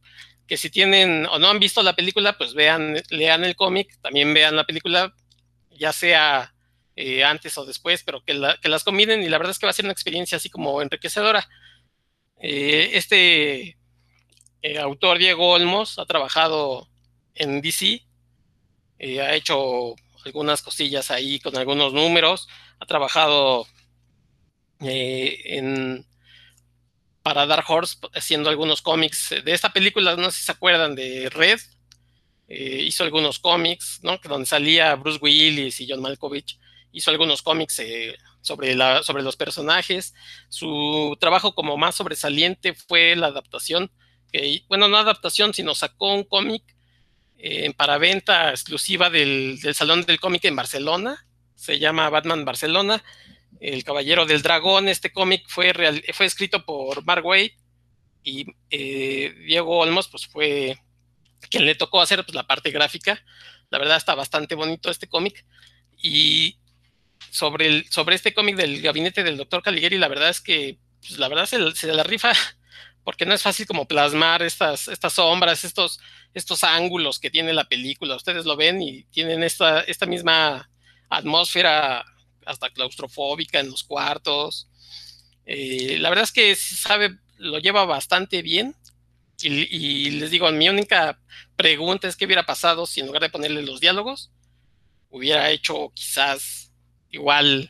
que si tienen o no han visto la película, pues vean, lean el cómic, también vean la película, ya sea eh, antes o después, pero que, las combinen y la verdad es que va a ser una experiencia así como enriquecedora. Eh, este eh, autor Diego Olmos ha trabajado en DC, ha hecho algunas cosillas ahí con algunos números, ha trabajado en para Dark Horse haciendo algunos cómics de esta película, no sé si se acuerdan de Red, eh, hizo algunos cómics, ¿no? Donde salía Bruce Willis y John Malkovich, hizo algunos cómics eh, sobre, sobre los personajes. Su trabajo como más sobresaliente fue la adaptación, que, bueno, no adaptación, sino sacó un cómic eh, para venta exclusiva del, del Salón del Cómic en Barcelona, se llama Batman Barcelona, el Caballero del Dragón. Este cómic fue, fue escrito por Mark Waid y eh, Diego Olmos, pues fue quien le tocó hacer pues, la parte gráfica. La verdad está bastante bonito este cómic. Y sobre, el, sobre este cómic del gabinete del doctor Caligari, la verdad es que, pues, la verdad se, se, la rifa porque no es fácil como plasmar estas, estas sombras, estos, estos ángulos que tiene la película. Ustedes lo ven y tienen esta, esta misma atmósfera hasta claustrofóbica en los cuartos. Eh, la verdad es que sabe, lo lleva bastante bien. Y, les digo, mi única pregunta es qué hubiera pasado si en lugar de ponerle los diálogos, hubiera hecho quizás igual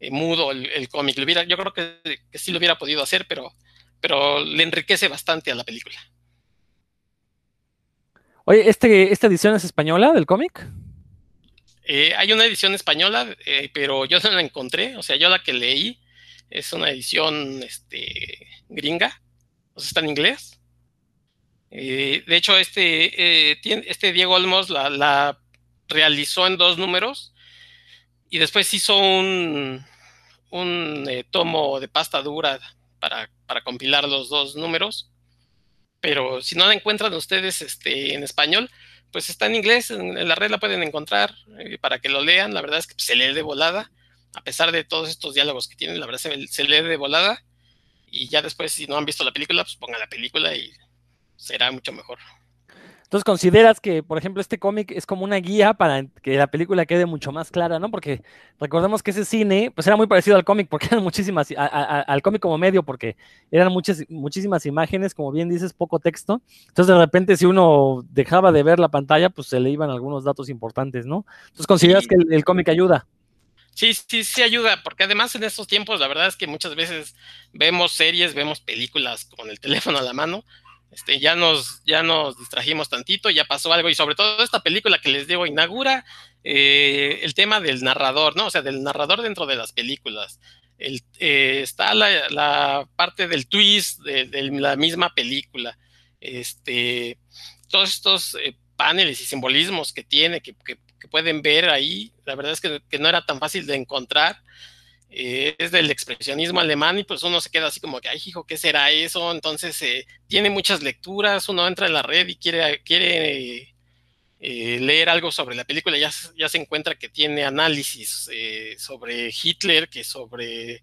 eh, mudo el, cómic. Yo creo que, sí lo hubiera podido hacer, pero, pero le enriquece bastante a la película. Oye, ¿este, ¿esta edición es española del cómic? Eh, hay una edición española, eh, pero yo no la encontré. O sea, yo la que leí es una edición este, gringa, o sea, está en inglés. Eh, de hecho, este, este Diego Olmos la, realizó en dos números y después hizo un, un tomo de pasta dura para, para, compilar los dos números. Pero si no la encuentran ustedes este, en español, pues está en inglés, en, la red la pueden encontrar eh, para que lo lean. La verdad es que se lee de volada, a pesar de todos estos diálogos que tienen, la verdad se, se lee de volada. Y ya después, si no han visto la película, pues pongan la película y será mucho mejor. Entonces, ¿consideras que, por ejemplo, este cómic es como una guía para que la película quede mucho más clara, ¿no? Porque recordemos que ese cine, pues era muy parecido al cómic, porque eran muchísimas, al cómic como medio, porque eran muchas, muchísimas imágenes, como bien dices, poco texto. Entonces, de repente, si uno dejaba de ver la pantalla, pues se le iban algunos datos importantes, ¿no? Entonces, ¿consideras que el, cómic ayuda? Sí, sí, sí ayuda, porque además en estos tiempos la verdad es que muchas veces vemos series, vemos películas con el teléfono a la mano este, ya, nos, ya nos distrajimos tantito, ya pasó algo, y sobre todo esta película que les digo inaugura eh, el tema del narrador, ¿no? O sea, del narrador dentro de las películas. El, eh, está la, parte del twist de, la misma película. Este, todos estos eh, paneles y simbolismos que tiene, que, pueden ver ahí, la verdad es que, que no era tan fácil de encontrar. Eh, es del expresionismo alemán y pues uno se queda así como que, ay, hijo, ¿qué será eso? Entonces eh, tiene muchas lecturas, uno entra en la red y quiere, quiere eh, leer algo sobre la película, ya, ya se encuentra que tiene análisis sobre Hitler, que sobre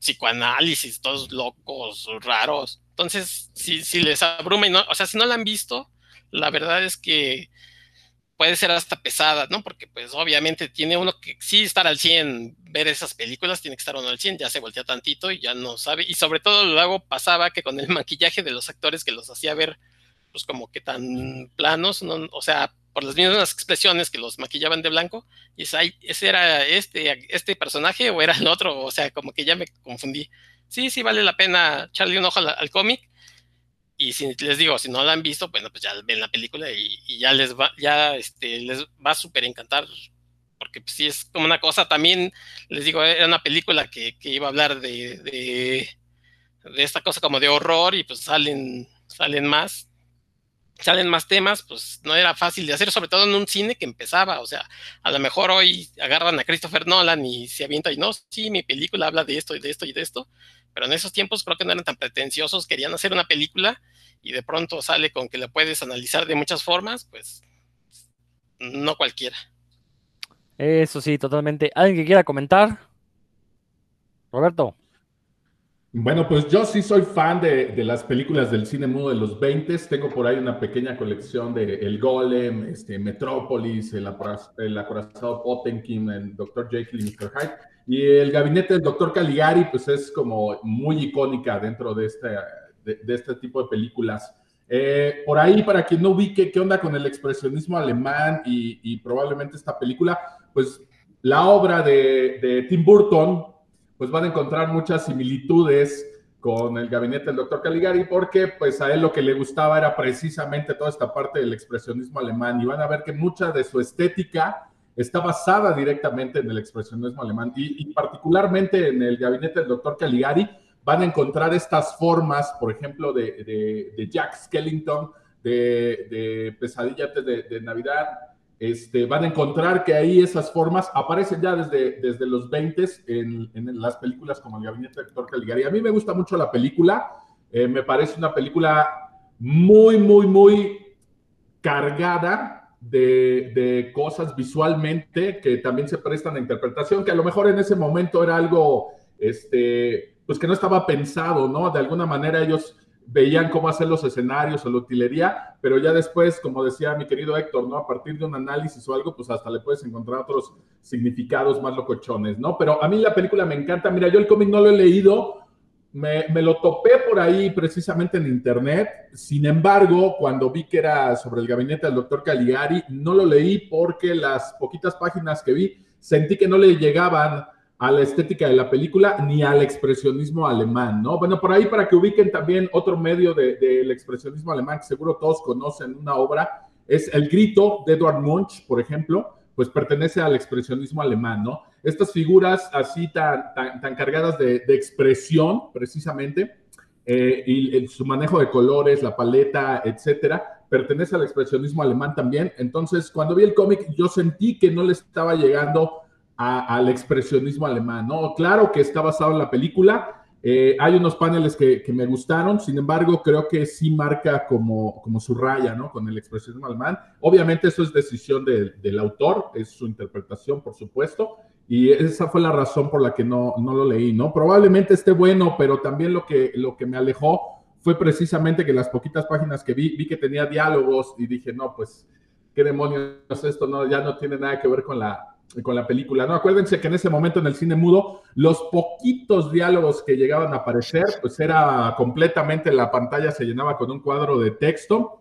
psicoanálisis, todos locos, raros. Entonces, si, si les abruma y no, o sea, si no la han visto, la verdad es que puede ser hasta pesada, ¿no? Porque pues obviamente tiene uno que sí estar al 100, ver esas películas, tiene que estar uno al 100, ya se voltea tantito y ya no sabe. Y sobre todo luego pasaba que con el maquillaje de los actores que los hacía ver pues como que tan planos, ¿no? o sea, por las mismas expresiones que los maquillaban de blanco, y es, ese era este, este personaje o era el otro, o sea, como que ya me confundí. Sí, sí vale la pena echarle un ojo al cómic y si les digo, si no la han visto, bueno, pues ya ven la película y, ya les va, ya este, les va a súper encantar, porque pues, sí es como una cosa, también les digo, era una película que, iba a hablar de, de, esta cosa como de horror y pues salen, salen más, salen más temas, pues no era fácil de hacer, sobre todo en un cine que empezaba, o sea, a lo mejor hoy agarran a Christopher Nolan y se avienta y no, sí, mi película habla de esto y de esto y de esto, pero en esos tiempos creo que no eran tan pretenciosos, querían hacer una película y de pronto sale con que la puedes analizar de muchas formas, pues no cualquiera. Eso sí, totalmente. ¿Alguien que quiera comentar? Roberto. Bueno, pues yo sí soy fan de, las películas del cine mudo de los 20. Tengo por ahí una pequeña colección de El Golem, este, Metrópolis, El, el Acorazado Potenkin, el Dr. Jekyll y Mr. Hyde. Y el gabinete del doctor Caligari, pues es como muy icónica dentro de este, de, este tipo de películas. Eh, por ahí, para quien no ubique qué onda con el expresionismo alemán y, probablemente esta película, pues la obra de, de, Tim Burton, pues van a encontrar muchas similitudes con el gabinete del doctor Caligari, porque pues a él lo que le gustaba era precisamente toda esta parte del expresionismo alemán y van a ver que mucha de su estética está basada directamente en el expresionismo alemán y, particularmente en el gabinete del doctor Caligari van a encontrar estas formas, por ejemplo, de, Jack Skellington, de, Pesadilla de, Navidad, este, van a encontrar que ahí esas formas aparecen ya desde, desde los 20 en, en las películas como El Gabinete del Doctor Caligari. A mí me gusta mucho la película, eh, me parece una película muy, muy, muy cargada de, cosas visualmente que también se prestan a interpretación, que a lo mejor en ese momento era algo, este, pues que no estaba pensado, ¿no? De alguna manera ellos veían cómo hacer los escenarios o la utilería, pero ya después, como decía mi querido Héctor, ¿no? A partir de un análisis o algo, pues hasta le puedes encontrar otros significados más locochones, ¿no? Pero a mí la película me encanta. Mira, yo el cómic no lo he leído, me, lo topé por ahí precisamente en internet. Sin embargo, cuando vi que era sobre el gabinete del doctor Caligari, no lo leí porque las poquitas páginas que vi sentí que no le llegaban a la estética de la película ni al expresionismo alemán, ¿no? Bueno, por ahí para que ubiquen también otro medio del expresionismo alemán que seguro todos conocen una obra, es El Grito de Edward Munch, por ejemplo, pues pertenece al expresionismo alemán, ¿no? Estas figuras así tan, tan, cargadas de, expresión, precisamente, eh, y su manejo de colores, la paleta, etcétera, pertenece al expresionismo alemán también. Entonces, cuando vi el cómic, yo sentí que no le estaba llegando al expresionismo alemán, ¿no? Claro que está basado en la película, eh, hay unos paneles que, me gustaron, sin embargo, creo que sí marca como, como su raya, ¿no? Con el expresionismo alemán. Obviamente eso es decisión del autor, es su interpretación, por supuesto, y esa fue la razón por la que no, no lo leí, ¿no? Probablemente esté bueno, pero también lo que, lo que me alejó fue precisamente que las poquitas páginas que vi, vi que tenía diálogos y dije, no, pues, ¿qué demonios esto? No, ya no tiene nada que ver con la, con la película. No, acuérdense que en ese momento en el cine mudo, los poquitos diálogos que llegaban a aparecer, pues era completamente la pantalla se llenaba con un cuadro de texto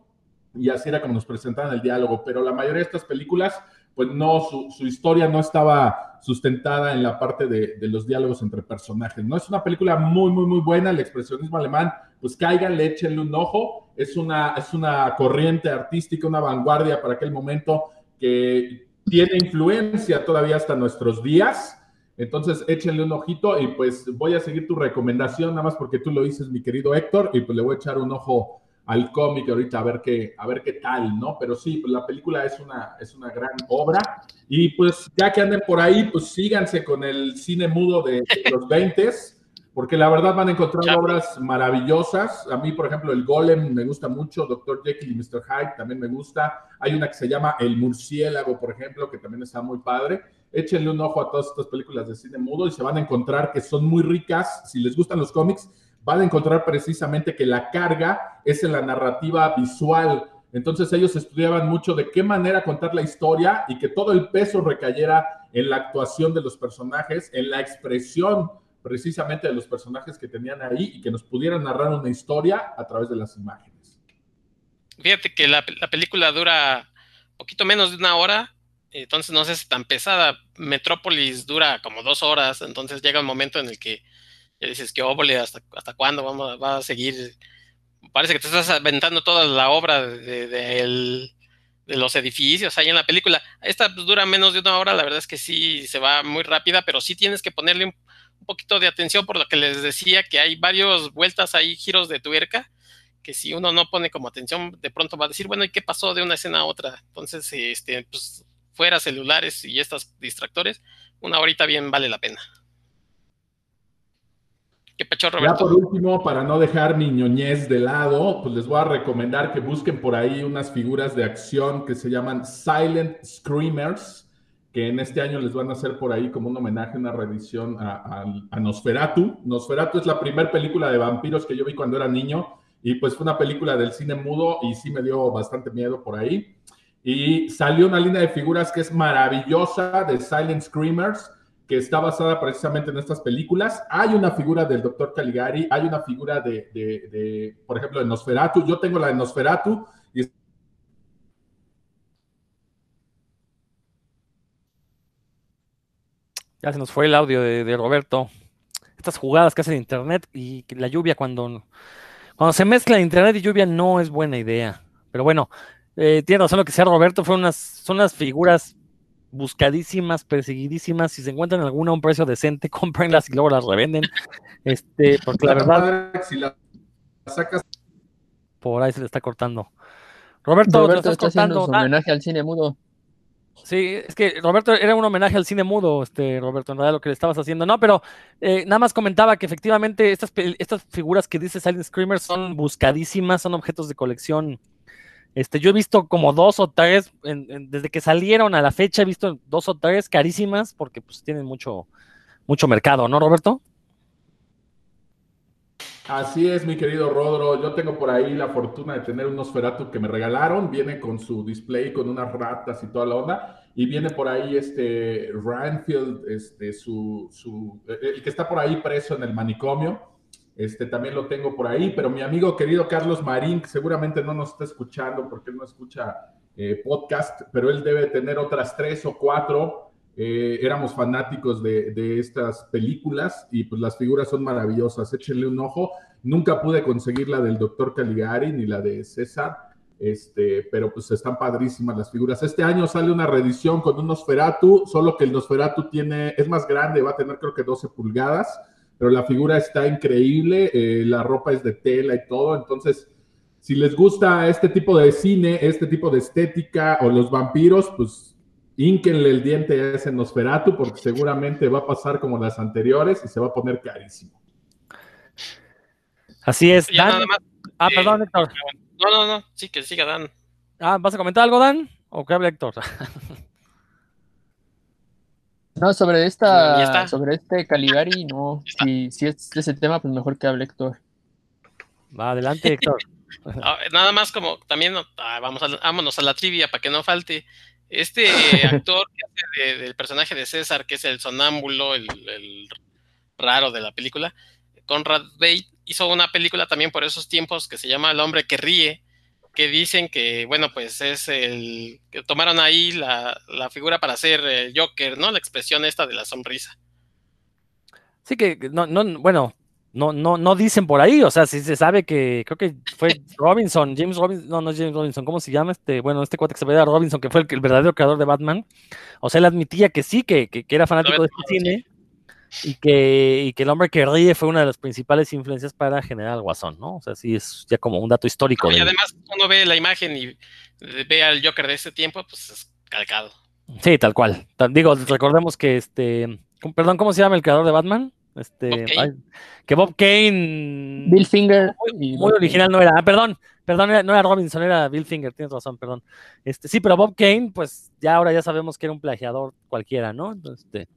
y así era como nos presentaban el diálogo. Pero la mayoría de estas películas, pues no, su, su historia no estaba sustentada en la parte de, de, los diálogos entre personajes. No es una película muy, muy, muy buena. El expresionismo alemán, pues cáiganle, échenle un ojo. Es una, es una corriente artística, una vanguardia para aquel momento que tiene influencia todavía hasta nuestros días. Entonces, échenle un ojito y pues voy a seguir tu recomendación, nada más porque tú lo dices, mi querido Héctor, y pues le voy a echar un ojo al cómic ahorita a ver qué, a ver qué tal, ¿no? Pero sí, pues la película es una, es una gran obra. Y pues ya que anden por ahí, pues síganse con el cine mudo de, de los 20 porque la verdad van a encontrar ya. obras maravillosas. A mí, por ejemplo, el Golem me gusta mucho, Dr. Jekyll y Mr. Hyde también me gusta. Hay una que se llama El Murciélago, por ejemplo, que también está muy padre. Échenle un ojo a todas estas películas de cine mudo y se van a encontrar que son muy ricas. Si les gustan los cómics, van a encontrar precisamente que la carga es en la narrativa visual. Entonces ellos estudiaban mucho de qué manera contar la historia y que todo el peso recayera en la actuación de los personajes, en la expresión precisamente de los personajes que tenían ahí y que nos pudieran narrar una historia a través de las imágenes. Fíjate que la, la película dura poquito menos de una hora, entonces no es tan pesada. Metrópolis dura como dos horas, entonces llega un momento en el que ya dices que óvole, ¿hasta, hasta cuándo vamos, va a seguir? Parece que te estás aventando toda la obra de, el, de los edificios ahí en la película. Esta pues, dura menos de una hora, la verdad es que sí se va muy rápida, pero sí tienes que ponerle un, poquito de atención por lo que les decía, que hay varios vueltas ahí, giros de tuerca, que si uno no pone como atención, de pronto va a decir, bueno, ¿y qué pasó de una escena a otra? Entonces, este, pues, fuera celulares y estos distractores, una horita bien vale la pena. ¿Qué pacho, Roberto? Ya por último, para no dejar mi ñoñez de lado, pues les voy a recomendar que busquen por ahí unas figuras de acción que se llaman Silent Screamers, que en este año les van a hacer por ahí como un homenaje, una reedición a, a, a Nosferatu. Nosferatu es la primera película de vampiros que yo vi cuando era niño y pues fue una película del cine mudo y sí me dio bastante miedo por ahí. Y salió una línea de figuras que es maravillosa de Silent Screamers, que está basada precisamente en estas películas. Hay una figura del Dr. Caligari, hay una figura de, de, por ejemplo, de Nosferatu. Yo tengo la de Nosferatu y Ya se nos fue el audio de, Roberto. Estas jugadas que hace internet y la lluvia cuando, cuando se mezcla internet y lluvia no es buena idea. Pero bueno, eh, tiene razón lo que sea Roberto, unas, son unas figuras buscadísimas, perseguidísimas. Si se encuentran alguna a un precio decente, cómprenlas y luego las revenden. Este, porque la verdad. Si la sacas. Por ahí se le está cortando. Roberto, Roberto está cortando. haciendo su homenaje al cine mudo. Sí, es que Roberto era un homenaje al cine mudo, este Roberto, en realidad lo que le estabas haciendo. No, pero eh, nada más comentaba que efectivamente estas, estas figuras que dice Silent Screamer son buscadísimas, son objetos de colección. Este, yo he visto como dos o tres, desde que salieron a la fecha, he visto dos o tres carísimas, porque pues tienen mucho, mucho mercado, ¿no, Roberto? Así es, mi querido Rodro. Yo tengo por ahí la fortuna de tener unos Feratu que me regalaron. Viene con su display, con unas ratas y toda la onda. Y viene por ahí este Ranfield, este, su, su, el que está por ahí preso en el manicomio. Este también lo tengo por ahí. Pero mi amigo querido Carlos Marín, que seguramente no nos está escuchando porque no escucha eh, podcast, pero él debe tener otras tres o cuatro eh, éramos fanáticos de, de, estas películas y pues las figuras son maravillosas. Échenle un ojo. Nunca pude conseguir la del doctor Caligari ni la de César, este, pero pues están padrísimas las figuras. Este año sale una reedición con un Nosferatu, solo que el Nosferatu tiene, es más grande, va a tener creo que 12 pulgadas, pero la figura está increíble, eh, la ropa es de tela y todo, entonces si les gusta este tipo de cine, este tipo de estética o los vampiros, pues Ínquenle el diente a ese Nosferatu porque seguramente va a pasar como las anteriores y se va a poner carísimo. Así es. Ya Dan... más, ah, eh, perdón, Héctor. No, no, no, sí, que siga Dan. Ah, ¿vas a comentar algo, Dan? ¿O qué habla Héctor? No, sobre esta, sobre este Caligari, no. Si, si es ese tema, pues mejor que hable Héctor. Va, adelante, Héctor. Ah, nada más como también, ah, vamos a, vámonos a la trivia para que no falte. Este actor que hace de- del personaje de César, que es el sonámbulo, el, el raro de la película, Conrad Bate, hizo una película también por esos tiempos que se llama El hombre que ríe, que dicen que, bueno, pues es el que tomaron ahí la, la figura para hacer el Joker, ¿no? La expresión esta de la sonrisa. Sí que no, no, bueno, no, no, no dicen por ahí, o sea, sí se sabe que creo que fue Robinson, James Robinson, no, no es James Robinson, ¿cómo se llama? Este, bueno, este cuate que se veía Robinson, que fue el, verdadero creador de Batman. O sea, él admitía que sí, que, que, que era fanático de este sí. Y que, y que el hombre que ríe fue una de las principales influencias para generar al Guasón, ¿no? O sea, sí es ya como un dato histórico. Y del- además uno ve la imagen y ve al Joker de ese tiempo, pues es calcado. Sí, tal cual. Digo, recordemos que este, perdón, ¿cómo se llama el creador de Batman? Este, Bob ay, que Bob Kane Bill Finger. muy, y muy original no era. Ah, perdón, perdón, era- no era Robinson, era Bill Finger, tienes razón, perdón. Este, sí, pero Bob Kane, pues ya ahora ya sabemos que era un plagiador cualquiera, ¿no? Entonces, este,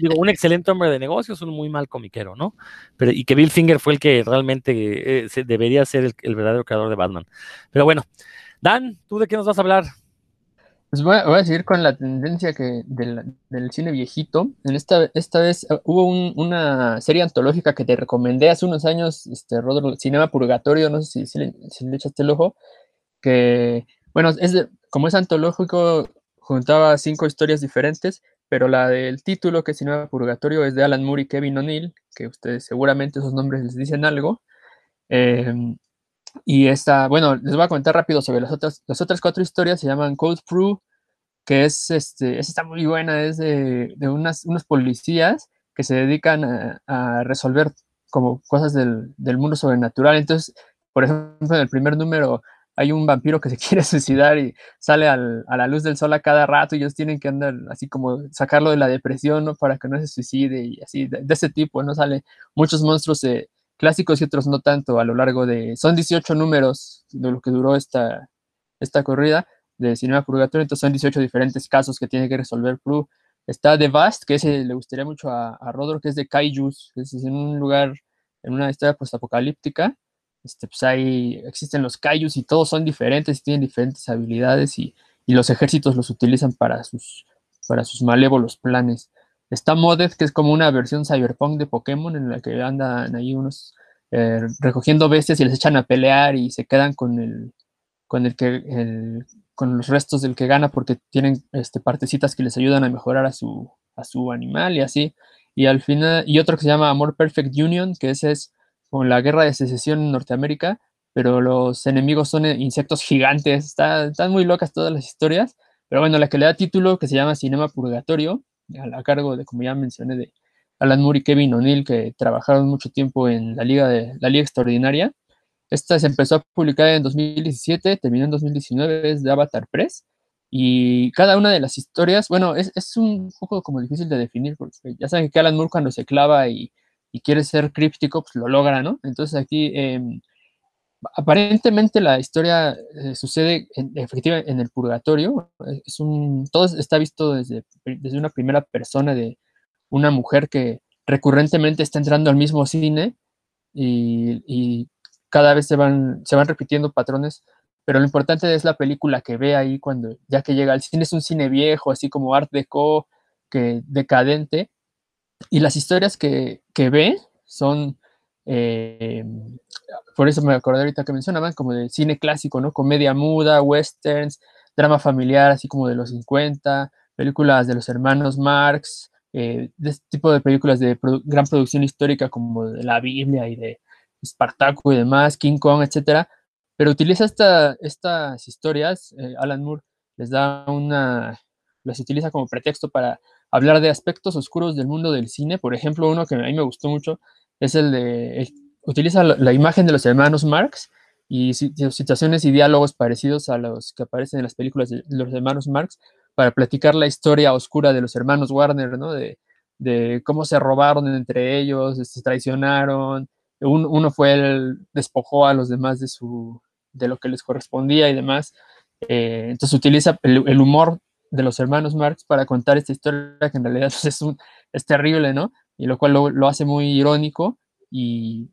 digo, un excelente hombre de negocios, un muy mal comiquero, ¿no? Pero, y que Bill Finger fue el que realmente eh, debería ser el, verdadero creador de Batman. Pero bueno, Dan, ¿tú de qué nos vas a hablar? Pues voy a, a seguir con la tendencia que del, cine viejito. En esta, esta vez eh, hubo un- una serie antológica que te recomendé hace unos años, este, Rodro, Cinema Purgatorio, no sé si, si le, si le echaste el ojo, que, bueno, es de- como es antológico, juntaba cinco historias diferentes, pero la del título, que es Cinema Purgatorio, es de Alan Moore y Kevin O'Neill, que ustedes seguramente esos nombres les dicen algo. Em, y esta, bueno, les voy a contar rápido sobre las otras, las otras cuatro historias, se llaman Code Crew, que es, este, esa está muy buena, es de, de unas, unos policías que se dedican a, a resolver como cosas del, del mundo sobrenatural. Entonces, por ejemplo, en el primer número hay un vampiro que se quiere suicidar y sale al- a la luz del sol a cada rato y ellos tienen que andar así como sacarlo de la depresión, ¿no? Para que no se suicide y así, de, ese tipo, ¿no? Sale muchos monstruos eh, clásicos y otros no tanto a lo largo de... Son 18 números de lo que duró esta, esta corrida de Cinema Purgatorio, entonces son 18 diferentes casos que tiene que resolver Prue. Está The Vast, que ese le gustaría mucho a, a Rodor, que es de Kaijus, es en un lugar, en una historia postapocalíptica. Este, pues existen los Kaijus y todos son diferentes tienen diferentes habilidades y, y los ejércitos los utilizan para sus, para sus malévolos planes. Está Modded, que es como una versión cyberpunk de Pokémon en la que andan ahí unos eh, recogiendo bestias y les echan a pelear y se quedan con el, con el que con los restos del que gana porque tienen este, partecitas que les ayudan a mejorar a su, a su animal y así. Y al final, y otro que se llama Amor Perfect Union, que ese es con la guerra de secesión en Norteamérica, pero los enemigos son eh, insectos gigantes. Está, están muy locas todas las historias. Pero bueno, la que le da título, que se llama Cinema Purgatorio, a, cargo de, como ya mencioné, de Alan Moore y Kevin O'Neill, que trabajaron mucho tiempo en la Liga, de, la Liga Extraordinaria. Esta se empezó a publicar en 2017, terminó en 2019, es de Avatar Press. Y cada una de las historias, bueno, es, es un poco como difícil de definir, porque ya saben que Alan Moore cuando se clava y, y quiere ser críptico, pues lo logra, ¿no? Entonces aquí, eh, aparentemente la historia eh, sucede en, efectivamente en el purgatorio. Es un, todo está visto desde, desde una primera persona de una mujer que recurrentemente está entrando al mismo cine y, y cada vez se van, se van repitiendo patrones, pero lo importante es la película que ve ahí cuando, ya que llega al cine, es un cine viejo, así como art deco, que decadente, y las historias que, que ve son, eh, por eso me acordé ahorita que mencionaban, como de cine clásico, ¿no? Comedia muda, westerns, drama familiar, así como de los 50, películas de los hermanos Marx, eh, de este tipo de películas de gran producción histórica como de la Biblia y de Espartaco y demás, King Kong, etcétera, pero utiliza esta, estas historias, eh, Alan Moore les da una, las utiliza como pretexto para hablar de aspectos oscuros del mundo del cine, por ejemplo, uno que a mí me gustó mucho es el de, utiliza la, imagen de los hermanos Marx y situaciones y diálogos parecidos a los que aparecen en las películas de los hermanos Marx para platicar la historia oscura de los hermanos Warner, ¿no? De, cómo se robaron entre ellos, se traicionaron, un, uno fue el, despojó a los demás de, su, de lo que les correspondía y demás. Eh, entonces utiliza el, humor de los hermanos Marx para contar esta historia que en realidad pues, es, un, es terrible, ¿no? Y lo cual lo, lo hace muy irónico y,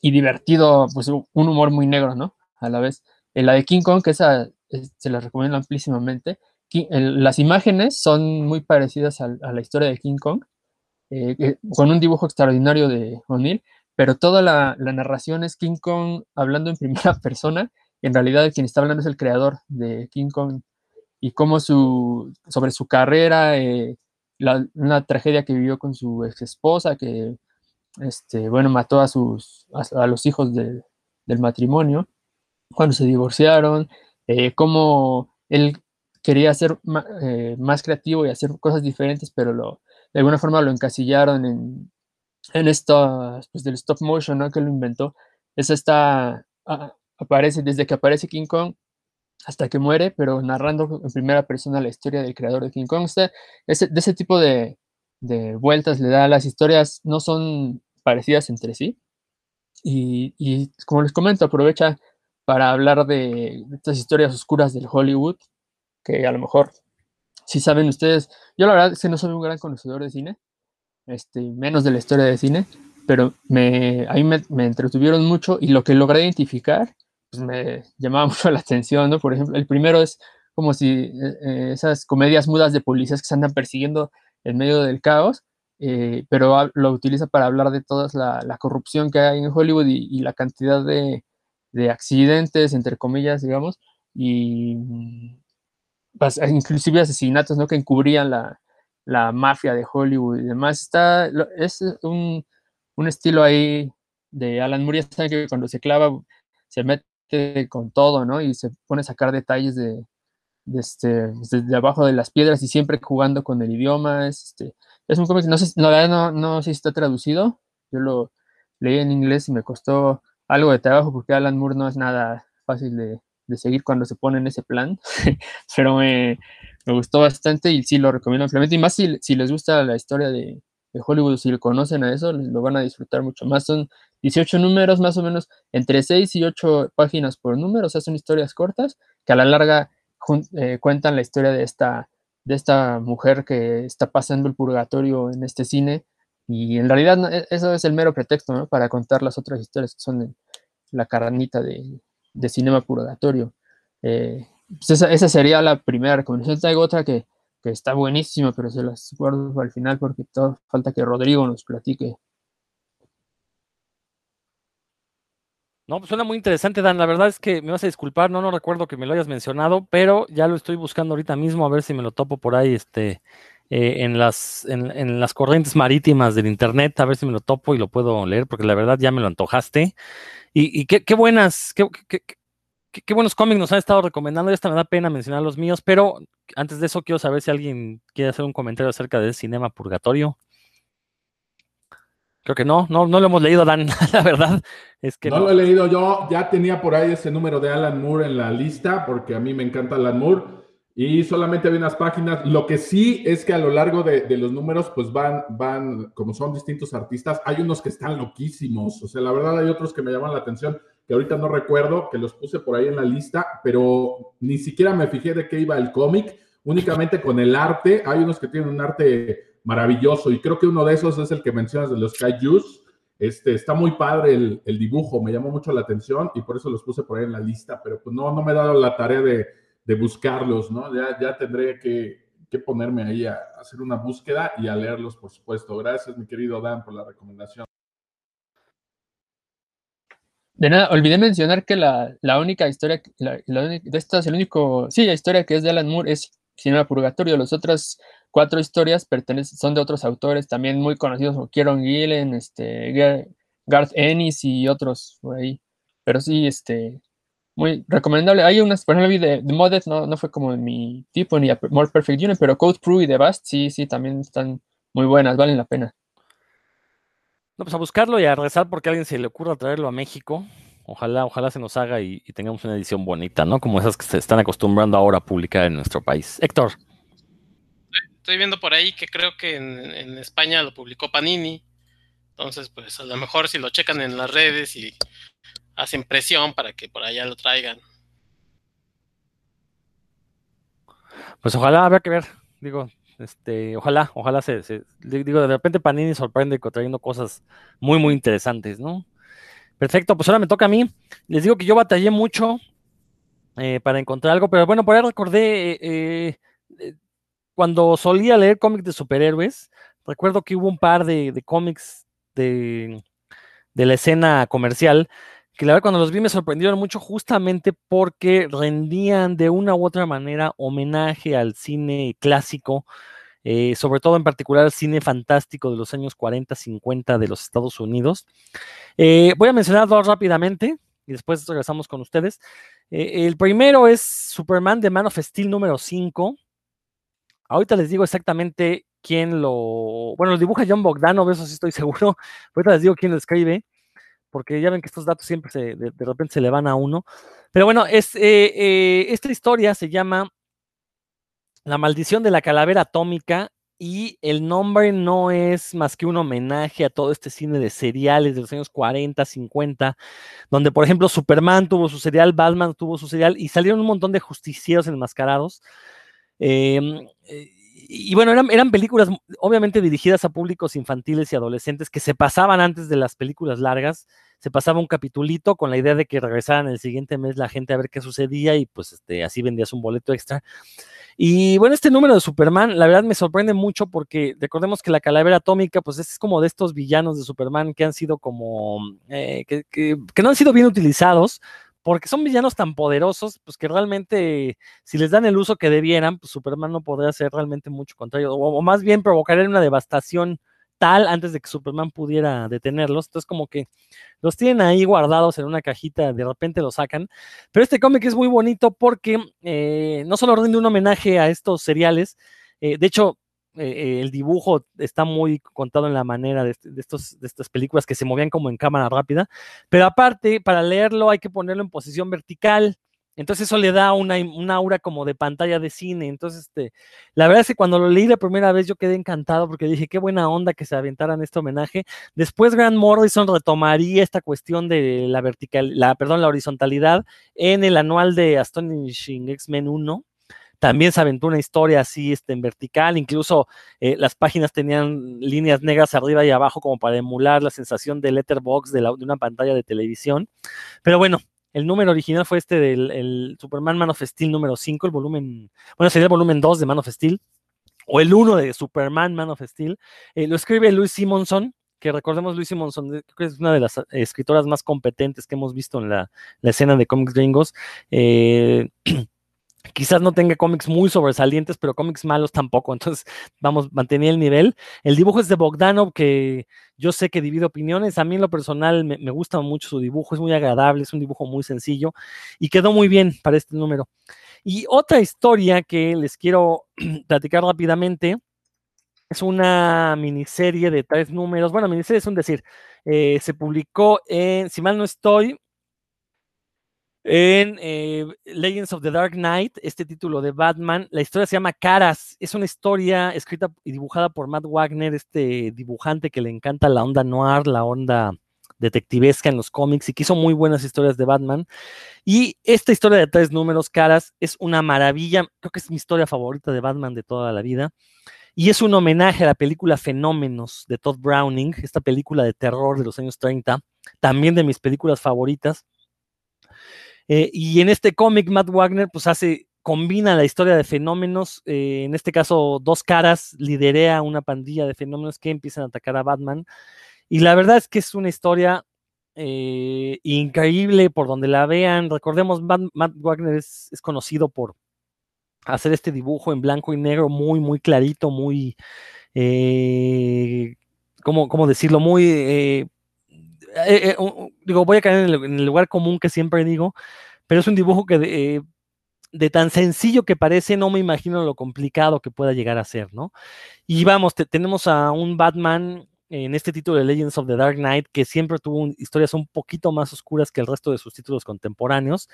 y divertido, pues un humor muy negro, ¿no? A la vez. En la de King Kong, que esa se la recomiendo amplísimamente, las imágenes son muy parecidas a, la historia de King Kong, eh, con un dibujo extraordinario de O'Neill, pero toda la, narración es King Kong hablando en primera persona, en realidad quien está hablando es el creador de King Kong, y cómo su, sobre su carrera, eh, una tragedia que vivió con su ex esposa, que este, bueno, mató a, sus, a, los hijos del matrimonio cuando se divorciaron, eh, cómo él quería ser eh, más creativo y hacer cosas diferentes, pero lo, de alguna forma lo encasillaron en, en esto, pues del stop motion, ¿no? Que lo inventó. Eso está, ah, aparece desde que aparece King Kong hasta que muere, pero narrando en primera persona la historia del creador de King Kong. Este, de ese tipo de, de vueltas le da, las historias no son parecidas entre sí. Y, y, como les comento, aprovecha para hablar de estas historias oscuras del Hollywood, que a lo mejor, si saben ustedes, yo la verdad es que no soy un gran conocedor de cine, este, menos de la historia de cine, pero me, ahí me, me entretuvieron mucho y lo que logré identificar, pues me llamaba mucho la atención, ¿no? Por ejemplo, el primero es como si eh, eh, esas comedias mudas de policías que se andan persiguiendo en medio del caos, eh, pero lo utiliza para hablar de toda la, corrupción que hay en Hollywood y, la cantidad de, accidentes, entre comillas, digamos, y pues, inclusive asesinatos, ¿no? Que encubrían la, mafia de Hollywood y demás. Está, es un, estilo ahí de Alan Moore, que cuando se clava se mete con todo, ¿no? Y se pone a sacar detalles de, de este, de abajo de las piedras y siempre jugando con el idioma. Es, este, es un cómic, no sé, no, no, sé si está traducido. Yo lo leí en inglés y me costó algo de trabajo porque Alan Moore no es nada fácil de, seguir cuando se pone en ese plan, pero me, gustó bastante y sí lo recomiendo ampliamente. Y más si, les gusta la historia de, Hollywood, si lo conocen a eso, lo van a disfrutar mucho más. Son 18 números, más o menos entre 6 y 8 páginas por número, o sea, son historias cortas que a la larga eh, cuentan la historia de esta de esta mujer que está pasando el purgatorio en este cine. Y en realidad e, eso es el mero pretexto para contar las otras historias que son la carnita de, de cinema purgatorio. Eh, pues esa, sería la primera recomendación. Hay otra que, que, está buenísima, pero se las guardo al final porque todo, falta que Rodrigo nos platique No, pues suena muy interesante, Dan. La verdad es que me vas a disculpar, no, no recuerdo que me lo hayas mencionado, pero ya lo estoy buscando ahorita mismo a ver si me lo topo por ahí, este, eh, en las, en, las corrientes marítimas del internet, a ver si me lo topo y lo puedo leer, porque la verdad ya me lo antojaste. Y, qué, qué, buenas, qué, qué, qué, buenos cómics nos han estado recomendando. Esta me da pena mencionar los míos, pero antes de eso quiero saber si alguien quiere hacer un comentario acerca del Cinema Purgatorio. Creo que no, no, no lo hemos leído, Dan, la verdad. Es que no, lo he leído yo, ya tenía por ahí ese número de Alan Moore en la lista, porque a mí me encanta Alan Moore, y solamente había unas páginas. Lo que sí es que a lo largo de, los números, pues van, van, como son distintos artistas, hay unos que están loquísimos, o sea, la verdad hay otros que me llaman la atención, que ahorita no recuerdo, que los puse por ahí en la lista, pero ni siquiera me fijé de qué iba el cómic, únicamente con el arte, hay unos que tienen un arte maravilloso. Y creo que uno de esos es el que mencionas de los Kaijus. Este, está muy padre el, dibujo, me llamó mucho la atención y por eso los puse por ahí en la lista, pero pues no, no me he dado la tarea de, buscarlos, ¿no? Ya, ya tendré que, ponerme ahí a, hacer una búsqueda y a leerlos, por supuesto. Gracias, mi querido Dan, por la recomendación. De nada, olvidé mencionar que la, única historia, la, de estas, el único, sí, la historia que es de Alan Moore es Cinema Purgatorio. Los otros cuatro historias pertenecen, son de otros autores también muy conocidos como Kieron Gillen, este, Garth Ennis y otros por ahí. Pero sí, este, muy recomendable. Hay unas, por ejemplo, de, de Modet no, no fue como mi tipo, ni a More Perfect Union, pero Code Pro y The Bast sí, sí, también están muy buenas, valen la pena. No, pues a buscarlo y a rezar porque a alguien se le ocurra traerlo a México. Ojalá, ojalá se nos haga y, y, tengamos una edición bonita, ¿no? Como esas que se están acostumbrando ahora a publicar en nuestro país. Héctor estoy viendo por ahí que creo que en, España lo publicó Panini. Entonces, pues a lo mejor si lo checan en las redes y hacen presión para que por allá lo traigan. Pues ojalá, habrá que ver. Digo, este, ojalá, ojalá se, digo, de repente Panini sorprende trayendo cosas muy, muy interesantes, ¿no? Perfecto, pues ahora me toca a mí. Les digo que yo batallé mucho eh, para encontrar algo, pero bueno, por ahí recordé eh, eh, cuando solía leer cómics de superhéroes, recuerdo que hubo un par de, cómics de, de la escena comercial que la verdad cuando los vi me sorprendieron mucho justamente porque rendían de una u otra manera homenaje al cine clásico, eh, sobre todo en particular al cine fantástico de los años 40, 50 de los Estados Unidos. Eh, voy a mencionar dos rápidamente y después regresamos con ustedes. Eh, el primero es Superman de Man of Steel número 5. Ahorita les digo exactamente quién lo... Bueno, lo dibuja John Bogdanov, eso sí estoy seguro. Ahorita les digo quién lo escribe porque ya ven que estos datos siempre se, de, repente se le van a uno. Pero bueno, es, eh, eh, esta historia se llama La maldición de la calavera atómica y el nombre no es más que un homenaje a todo este cine de seriales de los años 40, 50, donde por ejemplo Superman tuvo su serial, Batman tuvo su serial y salieron un montón de justicieros enmascarados. Eh, y bueno, eran, películas obviamente dirigidas a públicos infantiles y adolescentes que se pasaban antes de las películas largas, se pasaba un capitulito con la idea de que regresaran el siguiente mes la gente a ver qué sucedía y pues este, así vendías un boleto extra. Y bueno, este número de Superman, la verdad me sorprende mucho porque recordemos que la calavera atómica, pues es como de estos villanos de Superman que han sido como, eh, que, que no han sido bien utilizados, porque son villanos tan poderosos, pues que realmente, si les dan el uso que debieran, pues Superman no podría hacer realmente mucho contrario, o, más bien provocaría una devastación tal antes de que Superman pudiera detenerlos. Entonces, como que los tienen ahí guardados en una cajita, de repente los sacan. Pero este cómic es muy bonito porque eh, no solo rinde un homenaje a estos seriales, eh, de hecho, eh, el dibujo está muy contado en la manera de, de, estos, de, estas películas que se movían como en cámara rápida, pero aparte, para leerlo hay que ponerlo en posición vertical, entonces eso le da una, una aura como de pantalla de cine, entonces este, la verdad es que cuando lo leí la primera vez yo quedé encantado porque dije, qué buena onda que se aventaran este homenaje, después Grant Morrison retomaría esta cuestión de la vertical, la, perdón, la horizontalidad en el anual de Astonishing X-Men 1, también se aventó una historia así este, en vertical, incluso eh, las páginas tenían líneas negras arriba y abajo como para emular la sensación de letterbox de, la, de una pantalla de televisión. Pero bueno, el número original fue este del el Superman Man of Steel número 5, el volumen, bueno, sería el volumen 2 de Man of Steel, o el 1 de Superman Man of Steel. Eh, lo escribe Louis Simonson, que recordemos Luis Simonson, creo que es una de las escritoras más competentes que hemos visto en la, la escena de cómics gringos. Eh, quizás no tenga cómics muy sobresalientes, pero cómics malos tampoco. Entonces, vamos, mantenía el nivel. El dibujo es de Bogdanov, que yo sé que divide opiniones. A mí en lo personal me, gusta mucho su dibujo, es muy agradable, es un dibujo muy sencillo y quedó muy bien para este número. Y otra historia que les quiero platicar rápidamente es una miniserie de tres números. Bueno, miniserie es un decir, eh, se publicó en, si mal no estoy, en eh, Legends of the Dark Knight, este título de Batman, la historia se llama Caras. Es una historia escrita y dibujada por Matt Wagner, este dibujante que le encanta la onda noir, la onda detectivesca en los cómics y que hizo muy buenas historias de Batman. Y esta historia de tres números, Caras, es una maravilla. Creo que es mi historia favorita de Batman de toda la vida. Y es un homenaje a la película Fenómenos de Todd Browning, esta película de terror de los años 30, también de mis películas favoritas. Eh, y en este cómic, Matt Wagner, pues hace, combina la historia de fenómenos, eh, en este caso, dos caras, liderea una pandilla de fenómenos que empiezan a atacar a Batman. Y la verdad es que es una historia eh, increíble por donde la vean. Recordemos, Matt, Matt Wagner es, conocido por hacer este dibujo en blanco y negro muy, muy clarito, muy, ¿cómo, ¿cómo, decirlo? Muy eh, eh, digo, voy a caer en el, lugar común que siempre digo, pero es un dibujo que de, eh, de, tan sencillo que parece, no me imagino lo complicado que pueda llegar a ser, ¿no? Y vamos, te, tenemos a un Batman en este título de Legends of the Dark Knight, que siempre tuvo historias un poquito más oscuras que el resto de sus títulos contemporáneos.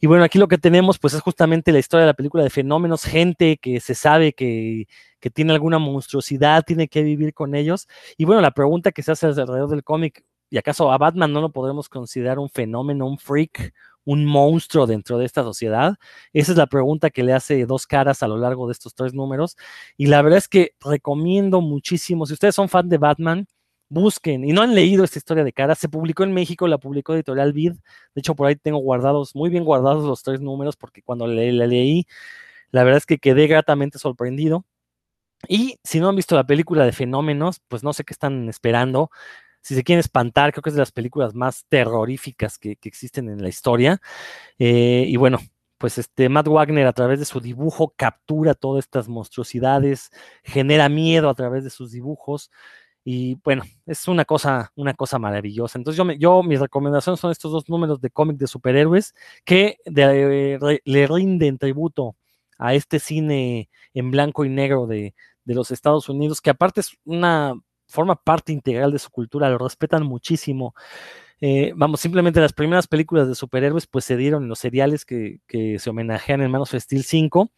Y bueno, aquí lo que tenemos, pues es justamente la historia de la película de fenómenos, gente que se sabe que, que tiene alguna monstruosidad, tiene que vivir con ellos. Y bueno, la pregunta que se hace alrededor del cómic, ¿y acaso a Batman no lo podemos considerar un fenómeno, un freak, un monstruo dentro de esta sociedad? Esa es la pregunta que le hace dos caras a lo largo de estos tres números. Y la verdad es que recomiendo muchísimo, si ustedes son fan de Batman, busquen y no han leído esta historia de cara, se publicó en México, la publicó Editorial Vid. De hecho, por ahí tengo guardados, muy bien guardados los tres números, porque cuando la leí, la verdad es que quedé gratamente sorprendido. Y si no han visto la película de Fenómenos, pues no sé qué están esperando. Si se quieren espantar, creo que es de las películas más terroríficas que, existen en la historia. Eh, y bueno, pues este Matt Wagner a través de su dibujo captura todas estas monstruosidades, genera miedo a través de sus dibujos. Y bueno, es una cosa, una cosa maravillosa. Entonces yo, me, yo mis recomendaciones son estos dos números de cómic de superhéroes que le rinden tributo a este cine en blanco y negro de, de los Estados Unidos, que aparte es una forma parte integral de su cultura, lo respetan muchísimo. Eh, vamos, simplemente las primeras películas de superhéroes pues se dieron en los seriales que, se homenajean en Manos Steel 5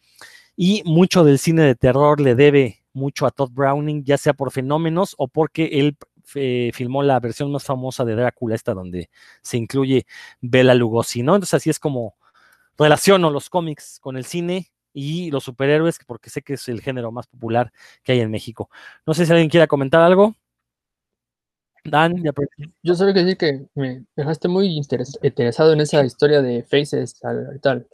y mucho del cine de terror le debe mucho a Todd Browning, ya sea por fenómenos o porque él eh, filmó la versión más famosa de Drácula, esta donde se incluye Bela Lugosi, ¿no? Entonces así es como relaciono los cómics con el cine y los superhéroes, porque sé que es el género más popular que hay en México. No sé si alguien quiera comentar algo. Dan, ya Yo solo quiero decir que me dejaste muy interesado en esa historia de Faces y tal.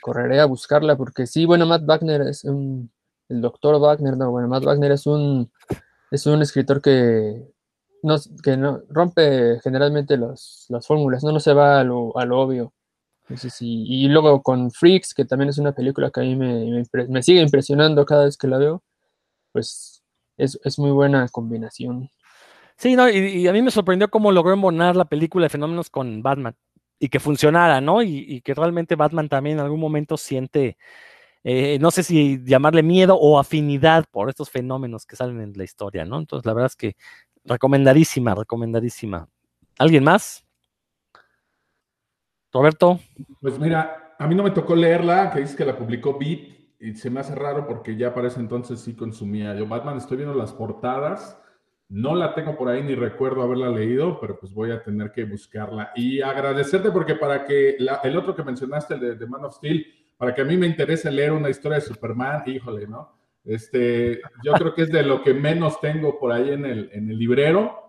Correré a buscarla porque sí, bueno, Matt Wagner es un, el doctor Wagner, no, bueno, Matt Wagner es un, es un escritor que no, que no rompe generalmente las fórmulas, no, no se va a lo, a lo obvio. Y luego con Freaks, que también es una película que a mí me, sigue impresionando cada vez que la veo, pues es, muy buena combinación. Sí, no, y, a mí me sorprendió cómo logró embonar la película de fenómenos con Batman y que funcionara, ¿no? Y, que realmente Batman también en algún momento siente, eh, no sé si llamarle miedo o afinidad por estos fenómenos que salen en la historia, ¿no? Entonces, la verdad es que recomendadísima, recomendadísima. ¿Alguien más? Roberto. Pues mira, a mí no me tocó leerla, que dice que la publicó Beat, y se me hace raro porque ya para ese entonces sí consumía yo Batman. Estoy viendo las portadas, no la tengo por ahí ni recuerdo haberla leído, pero pues voy a tener que buscarla. Y agradecerte porque para que el otro que mencionaste, el de, Man of Steel, para que a mí me interese leer una historia de Superman, híjole, ¿no? Este, yo creo que es de lo que menos tengo por ahí en el, en el librero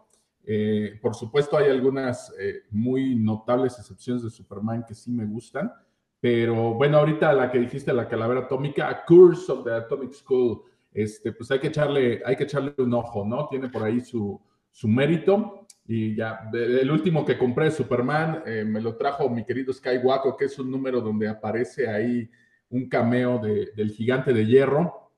eh, por supuesto, hay algunas eh, muy notables excepciones de Superman que sí me gustan, pero bueno, ahorita la que dijiste, la calavera atómica, Curse of the Atomic School, este, pues hay que echarle, hay que echarle un ojo, ¿no? Tiene por ahí su, su mérito. Y ya, el último que compré de Superman eh, me lo trajo mi querido Skywalker, que es un número donde aparece ahí un cameo de, del gigante de hierro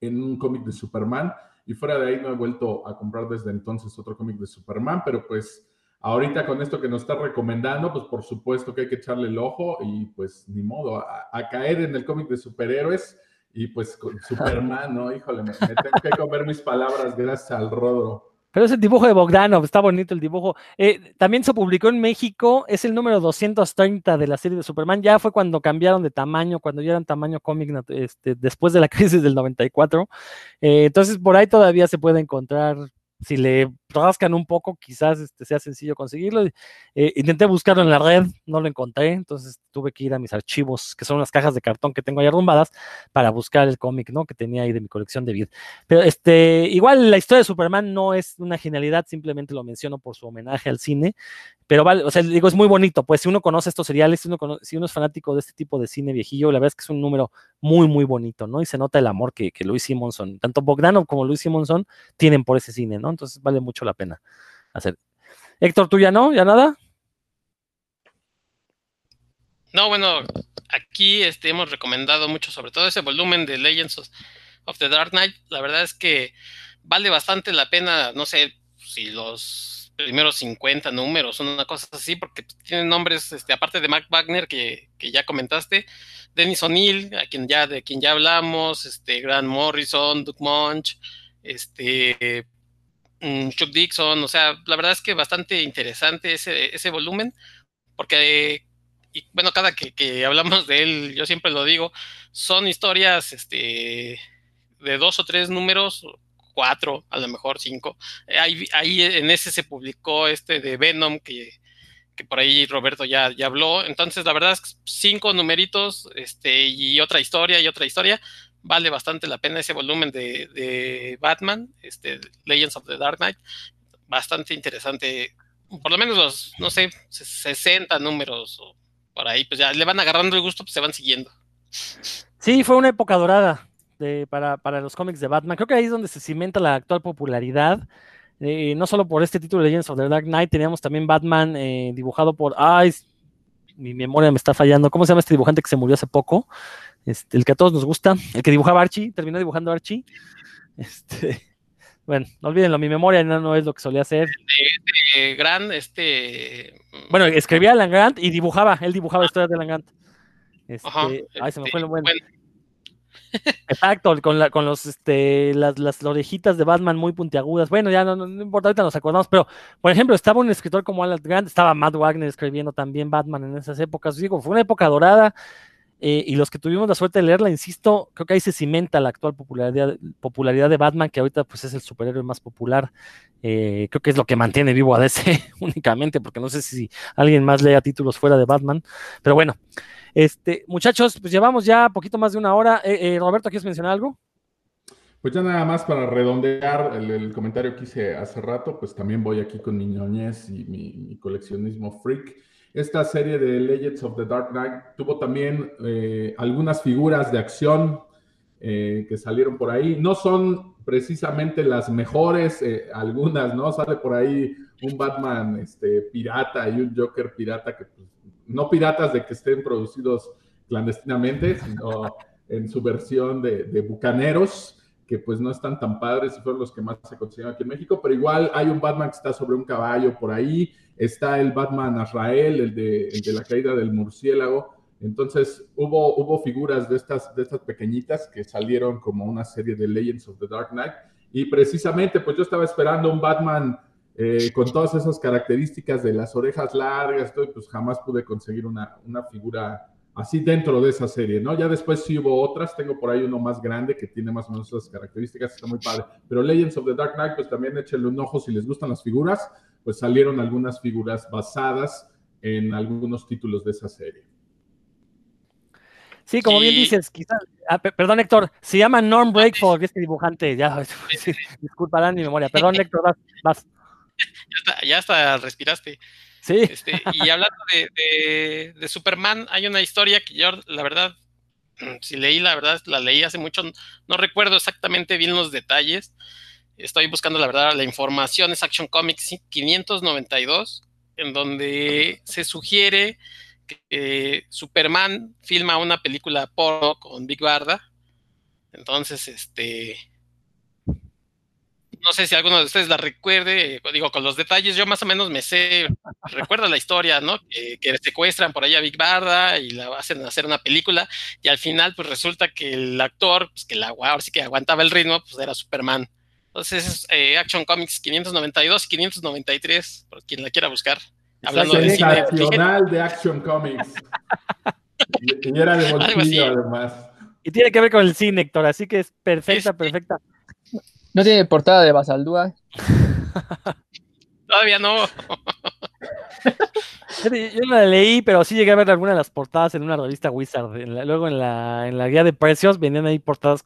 en un cómic de Superman y fuera de ahí no he vuelto a comprar desde entonces otro cómic de Superman, pero pues ahorita con esto que nos está recomendando, pues por supuesto que hay que echarle el ojo y pues ni modo, a, caer en el cómic de superhéroes y pues con Superman, ¿no? Híjole, me, tengo que comer mis palabras gracias al Rodro. Pero es el dibujo de Bogdanov, está bonito el dibujo. Eh, también se publicó en México, es el número 230 de la serie de Superman. Ya fue cuando cambiaron de tamaño, cuando ya eran tamaño cómic este, después de la crisis del 94. Eh, entonces, por ahí todavía se puede encontrar si le rascan un poco, quizás este, sea sencillo conseguirlo. Eh, intenté buscarlo en la red, no lo encontré, entonces tuve que ir a mis archivos, que son las cajas de cartón que tengo ahí arrumbadas, para buscar el cómic, ¿no? Que tenía ahí de mi colección de vida. Pero este, igual la historia de Superman no es una genialidad, simplemente lo menciono por su homenaje al cine. Pero vale, o sea, digo, es muy bonito, pues si uno conoce estos seriales, si uno, es fanático de este tipo de cine viejillo, la verdad es que es un número muy, muy bonito, ¿no? Y se nota el amor que, que Luis Simonson, tanto Bogdanov como Luis Simonson, tienen por ese cine, ¿no? Entonces vale mucho la pena hacer. Héctor, ¿tú ya no? ¿Ya nada? No, bueno, aquí este, hemos recomendado mucho, sobre todo ese volumen de Legends of the Dark Knight. La verdad es que vale bastante la pena, no sé si los primeros 50 números, una cosa así, porque tienen nombres, este, aparte de Mark Wagner, que, ya comentaste, Dennis O'Neill, a quien ya, de quien ya hablamos, este, Grant Morrison, Doug Munch, este, mm, Chuck Dixon, o sea, la verdad es que bastante interesante ese, ese volumen, porque, y, bueno, cada que, que, hablamos de él, yo siempre lo digo, son historias, este, de dos o tres números cuatro, a lo mejor cinco. Eh, ahí, ahí, en ese se publicó este de Venom, que, que por ahí Roberto ya, ya habló. Entonces, la verdad cinco numeritos este, y otra historia y otra historia. Vale bastante la pena ese volumen de, de Batman, este, Legends of the Dark Knight. bastante interesante. Por lo menos los, no sé, 60 números por ahí, pues ya le van agarrando el gusto, pues se van siguiendo. Sí, fue una época dorada para, para, los cómics de Batman. Creo que ahí es donde se cimenta la actual popularidad. Eh, no solo por este título de Legends of the Dark Knight, teníamos también Batman eh, dibujado por. Ay, mi memoria me está fallando. ¿Cómo se llama este dibujante que se murió hace poco? Este, el que a todos nos gusta, el que dibujaba Archie, terminó dibujando Archie. Este, bueno, no olvídenlo, mi memoria no, no es lo que solía hacer. De, Grant, este. Bueno, escribía Alan Grant y dibujaba, él dibujaba historias de Alan Grant. Este, ay, se me fue lo bueno. Exacto, con, la, con los, este, las, las, orejitas de Batman muy puntiagudas. Bueno, ya no, no, importa, ahorita nos acordamos, pero por ejemplo, estaba un escritor como Alan Grant, estaba Matt Wagner escribiendo también Batman en esas épocas. Digo, fue una época dorada. Eh, y los que tuvimos la suerte de leerla, insisto, creo que ahí se cimenta la actual popularidad, popularidad de Batman, que ahorita pues es el superhéroe más popular. Eh, creo que es lo que mantiene vivo a DC únicamente, porque no sé si alguien más lea títulos fuera de Batman. Pero bueno, este, muchachos, pues llevamos ya poquito más de una hora. Eh, Roberto, ¿quieres mencionar algo? Pues ya nada más para redondear el, comentario que hice hace rato, pues también voy aquí con mi ñoñez y mi coleccionismo freak. Esta serie de Legends of the Dark Knight tuvo también eh, algunas figuras de acción eh, que salieron por ahí. No son precisamente las mejores, eh, algunas, ¿no? Sale por ahí un Batman este, pirata y un Joker pirata, que pues, no piratas de que estén producidos clandestinamente, sino en su versión de, de bucaneros que pues no están tan padres y fueron los que más se consiguieron aquí en México, pero igual hay un Batman que está sobre un caballo por ahí, está el Batman Azrael, el de, la caída del murciélago, entonces hubo, figuras de estas, pequeñitas que salieron como una serie de Legends of the Dark Knight y precisamente pues yo estaba esperando un Batman eh, con todas esas características de las orejas largas, pues jamás pude conseguir una, una figura así dentro de esa serie, ¿no? Ya después sí hubo otras, tengo por ahí uno más grande que tiene más o menos esas características, está muy padre. Pero Legends of the Dark Knight, pues también échenle un ojo si les gustan las figuras, pues salieron algunas figuras basadas en algunos títulos de esa serie. Sí, como bien dices, quizás, ah, perdón Héctor, se llama Norm Breakford, este dibujante, ya, disculparán mi memoria, perdón Héctor, vas, vas. Ya, está, ya hasta respiraste. Sí. Este, y hablando de, de, Superman, hay una historia que yo, la verdad, si leí, la verdad, la leí hace mucho, no recuerdo exactamente bien los detalles. Estoy buscando, la verdad, la información, es Action Comics 592, en donde se sugiere que Superman filma una película porno con Big Barda. Entonces, este, no sé si alguno de ustedes la recuerde, digo, con los detalles, yo más o menos me sé, recuerdo la historia, ¿no? Que, secuestran por ahí a Big Barda y la hacen hacer una película y al final pues resulta que el actor, pues que la ahora sí que aguantaba el ritmo, pues era Superman. Entonces es eh, Action Comics 592 y 593, por quien la quiera buscar. Hablando de cine. de Action Comics. y, era de bolsillo además. Y tiene que ver con el cine, Héctor, así que es perfecta, perfecta. ¿No tiene portada de Basaldúa? Todavía no. Yo no la leí, pero sí llegué a ver algunas de las portadas en una revista Wizard. luego en la, en la guía de precios venían ahí portadas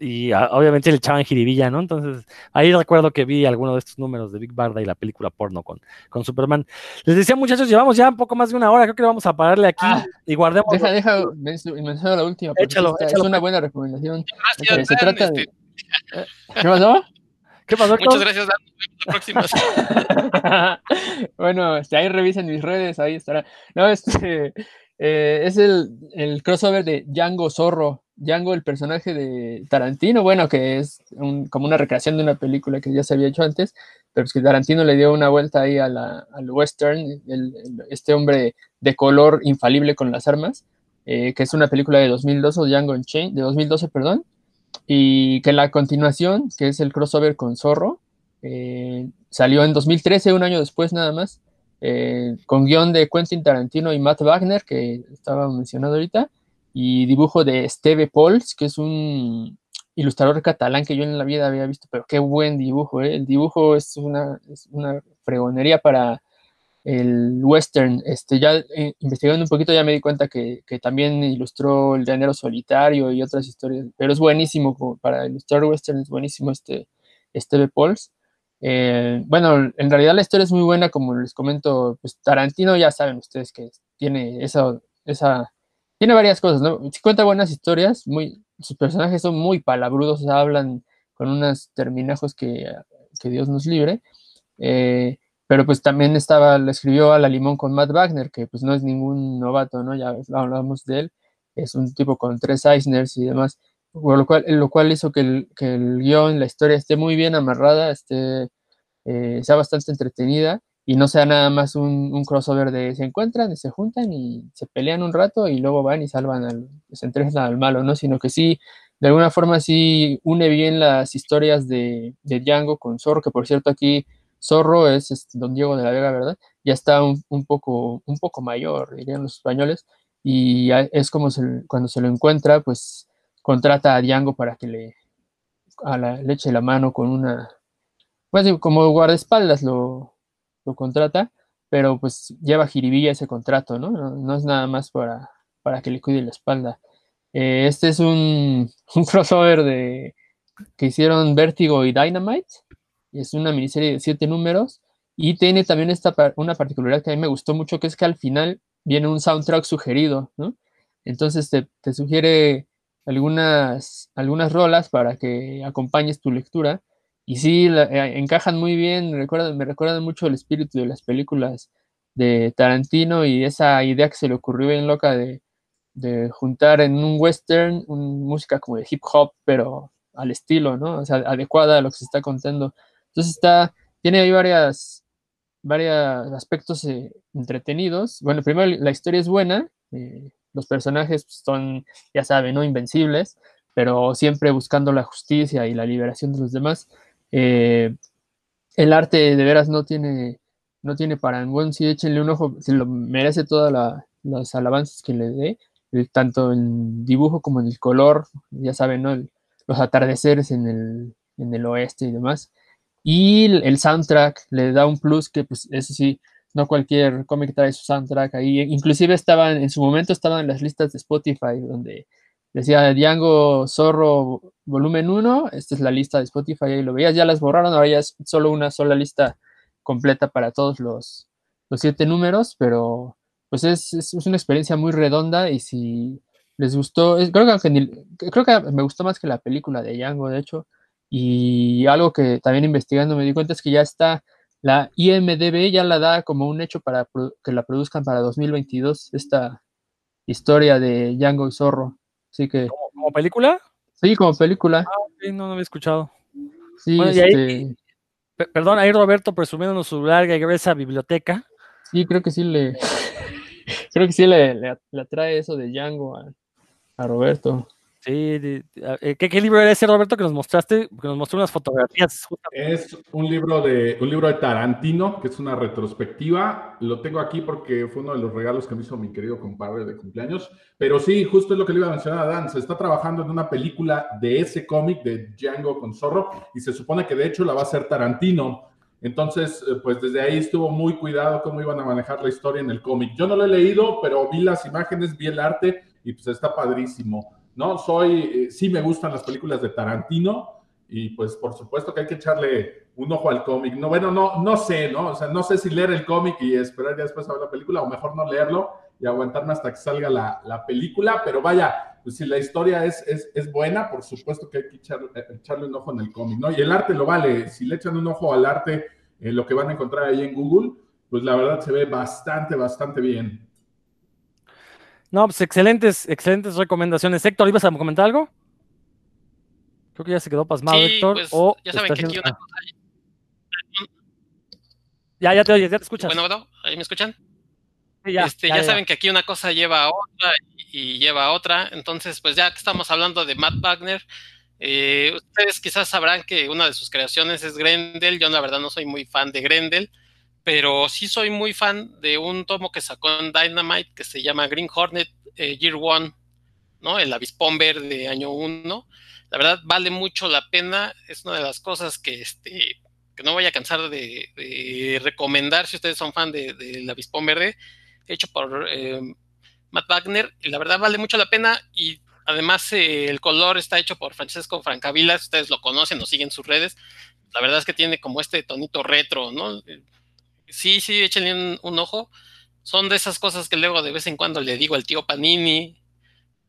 y ah, obviamente le echaban jiribilla, ¿no? Entonces ahí recuerdo que vi alguno de estos números de Big Barda y la película porno con, con Superman. Les decía, muchachos, llevamos ya un poco más de una hora, creo que vamos a pararle aquí ah, y guardemos. Deja, deja, menciono la última. Échalo, Es una buena recomendación. se trata de este, ¿Qué pasó? ¿Qué pasó? Muchas gracias, Dan. bueno, si este, ahí revisen mis redes, ahí estará. No, este eh, es el, el, crossover de Django Zorro. Django, el personaje de Tarantino, bueno, que es como una recreación de una película que ya se había hecho antes, pero es que Tarantino le dio una vuelta ahí a al western, este hombre de color infalible con las armas, eh, que es una película de 2012, Django Chain, de 2012, perdón, y que la continuación, que es el crossover con Zorro, eh, salió en 2013, un año después nada más, eh, con guion de Quentin Tarantino y Matt Wagner, que estaba mencionado ahorita, y dibujo de Steve Pols, que es un ilustrador catalán que yo en la vida había visto, pero qué buen dibujo, ¿eh? el dibujo es una, fregonería para el western, este, ya eh, investigando un poquito ya me di cuenta que, también ilustró El Llanero Solitario y otras historias, pero es buenísimo para ilustrar western, es buenísimo este Steve Pauls. Eh, bueno, en realidad la historia es muy buena, como les comento, pues Tarantino ya saben ustedes que tiene esa, esa tiene varias cosas, ¿no? Cuenta buenas historias, muy, sus personajes son muy palabrudos, hablan con unos terminajos que, que Dios nos libre. Eh, pero pues también estaba, le escribió a la limón con Matt Wagner, que pues no es ningún novato, ¿no? Ya hablamos de él, es un tipo con tres Eisners y demás, lo cual, lo cual hizo que el, que el guion, la historia esté muy bien amarrada, esté, eh, sea bastante entretenida y no sea nada más un, un, crossover de se encuentran, se juntan y se pelean un rato y luego van y salvan al, se entregan al malo, ¿no? Sino que sí, de alguna forma sí une bien las historias de, de Django con Zorro, que por cierto aquí Zorro es este, don Diego de la Vega, ¿verdad? Ya está un, un, poco, un poco mayor, dirían los españoles, y es como se, cuando se lo encuentra, pues contrata a Django para que le, a la, le eche la mano con una, pues como guardaespaldas lo, lo contrata, pero pues lleva jiribilla ese contrato, ¿no? ¿no? Es nada más para, para que le cuide la espalda. Eh, este es un, un crossover de, que hicieron Vértigo y Dynamite, es una miniserie de siete números y tiene también esta, una particularidad que a mí me gustó mucho, que es que al final viene un soundtrack sugerido, ¿no? Entonces te, te sugiere algunas, algunas rolas para que acompañes tu lectura y sí, la, eh, encajan muy bien, recuerdan, me recuerdan mucho el espíritu de las películas de Tarantino y esa idea que se le ocurrió bien loca de, de juntar en un western un, música como de hip hop, pero al estilo, ¿no? O sea, adecuada a lo que se está contando. Entonces está, tiene ahí varias, varios aspectos eh, entretenidos. Bueno, primero la historia es buena, eh, los personajes son, ya saben, ¿no? Invencibles, pero siempre buscando la justicia y la liberación de los demás. Eh, el arte de veras no tiene, no tiene para bueno, sí, échenle un ojo, se lo merece todas la, las alabanzas que le dé, el, tanto en dibujo como en el color, ya saben, ¿no? El, los atardeceres en el, en el oeste y demás. Y el soundtrack le da un plus que, pues, eso sí, no cualquier cómic trae su soundtrack ahí. Inclusive estaban, en su momento estaban en las listas de Spotify, donde decía Django Zorro volumen 1, esta es la lista de Spotify, ahí lo veías, ya las borraron, ahora ya es solo una sola lista completa para todos los, los siete números, pero pues es, es, una experiencia muy redonda y si les gustó, es, creo, que, creo que me gustó más que la película de Django, de hecho, y algo que también investigando me di cuenta es que ya está, la IMDB ya la da como un hecho para que la produzcan para 2022, esta historia de Django y Zorro. Así que... ¿Como, como película? Sí, como película. Ah, okay, no, no había escuchado. Sí, bueno, este... ahí, perdón, ahí Roberto presumiéndonos su larga y gruesa biblioteca. Sí, creo que sí le... creo que sí le, le, le atrae eso de Django a, a Roberto. Sí, de, ¿qué, ¿qué, libro era ese, Roberto, que nos mostraste? Que nos mostró unas fotografías. Es un libro de un libro de Tarantino, que es una retrospectiva. Lo tengo aquí porque fue uno de los regalos que me hizo mi querido compadre de cumpleaños. Pero sí, justo es lo que le iba a mencionar a Dan. Se está trabajando en una película de ese cómic de Django con Zorro y se supone que de hecho la va a hacer Tarantino. Entonces, pues desde ahí estuvo muy cuidado cómo iban a manejar la historia en el cómic. Yo no lo he leído, pero vi las imágenes, vi el arte y pues está padrísimo. ¿No? Soy, eh, sí me gustan las películas de Tarantino y pues por supuesto que hay que echarle un ojo al cómic. No, bueno, no, no sé, ¿no? O sea, no sé si leer el cómic y esperar ya después a ver la película o mejor no leerlo y aguantarme hasta que salga la, la película, pero vaya, pues si la historia es, es, buena, por supuesto que hay que echar, echarle un ojo en el cómic, ¿no? Y el arte lo vale, si le echan un ojo al arte, eh, lo que van a encontrar ahí en Google, pues la verdad se ve bastante, bastante bien. No, pues excelentes, excelentes recomendaciones. Héctor, ¿ibas a comentar algo? Creo que ya se quedó pasmado, sí, Héctor. Pues, o ya saben que haciendo... aquí una cosa... Ya, ya te oyes, ya te escuchas. Bueno, bueno, ¿ahí me escuchan? Sí, ya, este, ya, ya, ya, saben que aquí una cosa lleva a otra y lleva a otra. Entonces, pues ya que estamos hablando de Matt Wagner, eh, ustedes quizás sabrán que una de sus creaciones es Grendel. Yo, la verdad, no soy muy fan de Grendel pero sí soy muy fan de un tomo que sacó en Dynamite que se llama Green Hornet eh, Year One, ¿no? El avispón verde año 1. La verdad vale mucho la pena, es una de las cosas que, este, que no voy a cansar de, recomendar si ustedes son fan del de, de avispón verde, hecho por eh, Matt Wagner, la verdad vale mucho la pena y además eh, el color está hecho por Francesco Francavilla, ustedes lo conocen o siguen sus redes, la verdad es que tiene como este tonito retro, ¿no? Sí, sí, échenle un, ojo. Son de esas cosas que luego de vez en cuando le digo al tío Panini,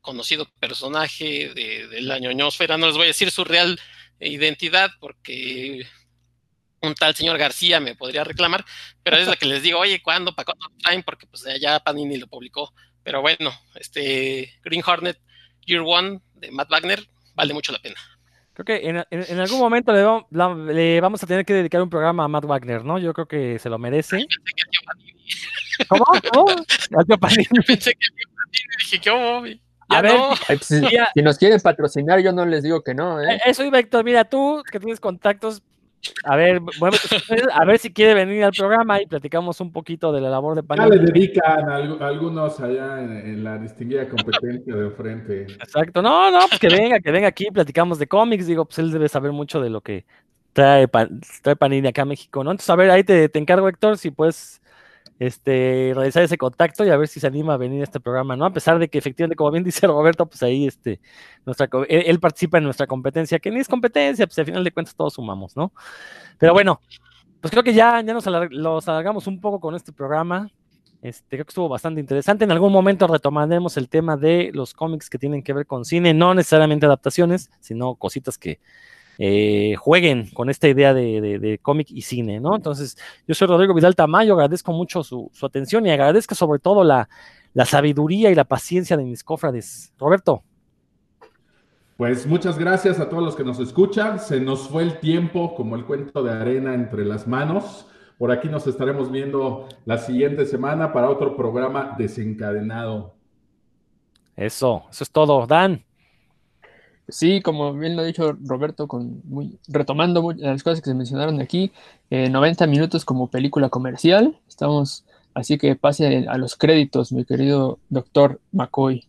conocido personaje de, de la ñoñosfera, no les voy a decir su real identidad porque un tal señor García me podría reclamar, pero es la que les digo, oye, ¿cuándo? ¿Para cuándo traen? Porque pues ya Panini lo publicó. Pero bueno, este Green Hornet Year One de Matt Wagner vale mucho la pena. Creo que en, en, en algún momento le vamos, la, le vamos, a tener que dedicar un programa a Matt Wagner, ¿no? Yo creo que se lo merece. ¿Cómo? ¿Cómo? Panini. Pensé que. Dije, ¿qué A ver, no. Pues, si nos quieren patrocinar, yo no les digo que no, ¿eh? Eh, Eso iba, Héctor. Mira, tú que tienes contactos, a ver, tus redes, a ver si quiere venir al programa y platicamos un poquito de la labor de Ya le Panini. dedican a algu- algunos allá en, en la distinguida competencia de enfrente. Exacto. No, no, pues que venga, que venga aquí, platicamos de cómics. Digo, pues él debe saber mucho de lo que trae, trae Panini acá a México, ¿no? Entonces, a ver, ahí te, te encargo, Héctor, si puedes este, realizar ese contacto y a ver si se anima a venir a este programa, ¿no? A pesar de que efectivamente, como bien dice Roberto, pues ahí este, nuestra, él, participa en nuestra competencia, que ni es competencia, pues al final de cuentas todos sumamos, ¿no? Pero bueno, pues creo que ya, ya nos los alargamos un poco con este programa. Este, creo que estuvo bastante interesante. En algún momento retomaremos el tema de los cómics que tienen que ver con cine, no necesariamente adaptaciones, sino cositas que eh, jueguen con esta idea de, de- de cómic y cine, ¿no? Entonces, yo soy Rodrigo Vidal Tamayo, agradezco mucho su, su atención y agradezco sobre todo la, la sabiduría y la paciencia de mis cofrades. Roberto, Pues muchas gracias a todos los que nos escuchan. Se nos fue el tiempo como el cuento de arena entre las manos. Por aquí nos estaremos viendo la siguiente semana para otro programa desencadenado. eso, eso es todo. Dan, Sí, como bien lo ha dicho Roberto, con muy, retomando las cosas que se mencionaron aquí, eh, 90 minutos como película comercial. Estamos, así que pase a los créditos, mi querido doctor McCoy.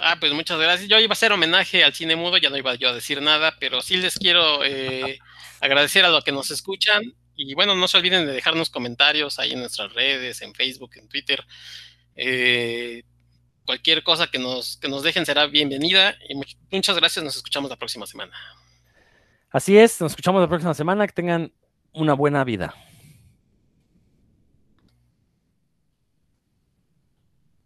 Ah, pues muchas gracias. Yo iba a hacer homenaje al cine mudo, ya no iba yo a decir nada, pero sí les quiero eh, agradecer a los que nos escuchan. Y bueno, no se olviden de dejarnos comentarios ahí en nuestras redes, en Facebook, en Twitter. Eh, cualquier cosa que nos, que nos dejen será bienvenida. Y much- muchas gracias, nos escuchamos la próxima semana. así es, nos escuchamos la próxima semana, que tengan una buena vida.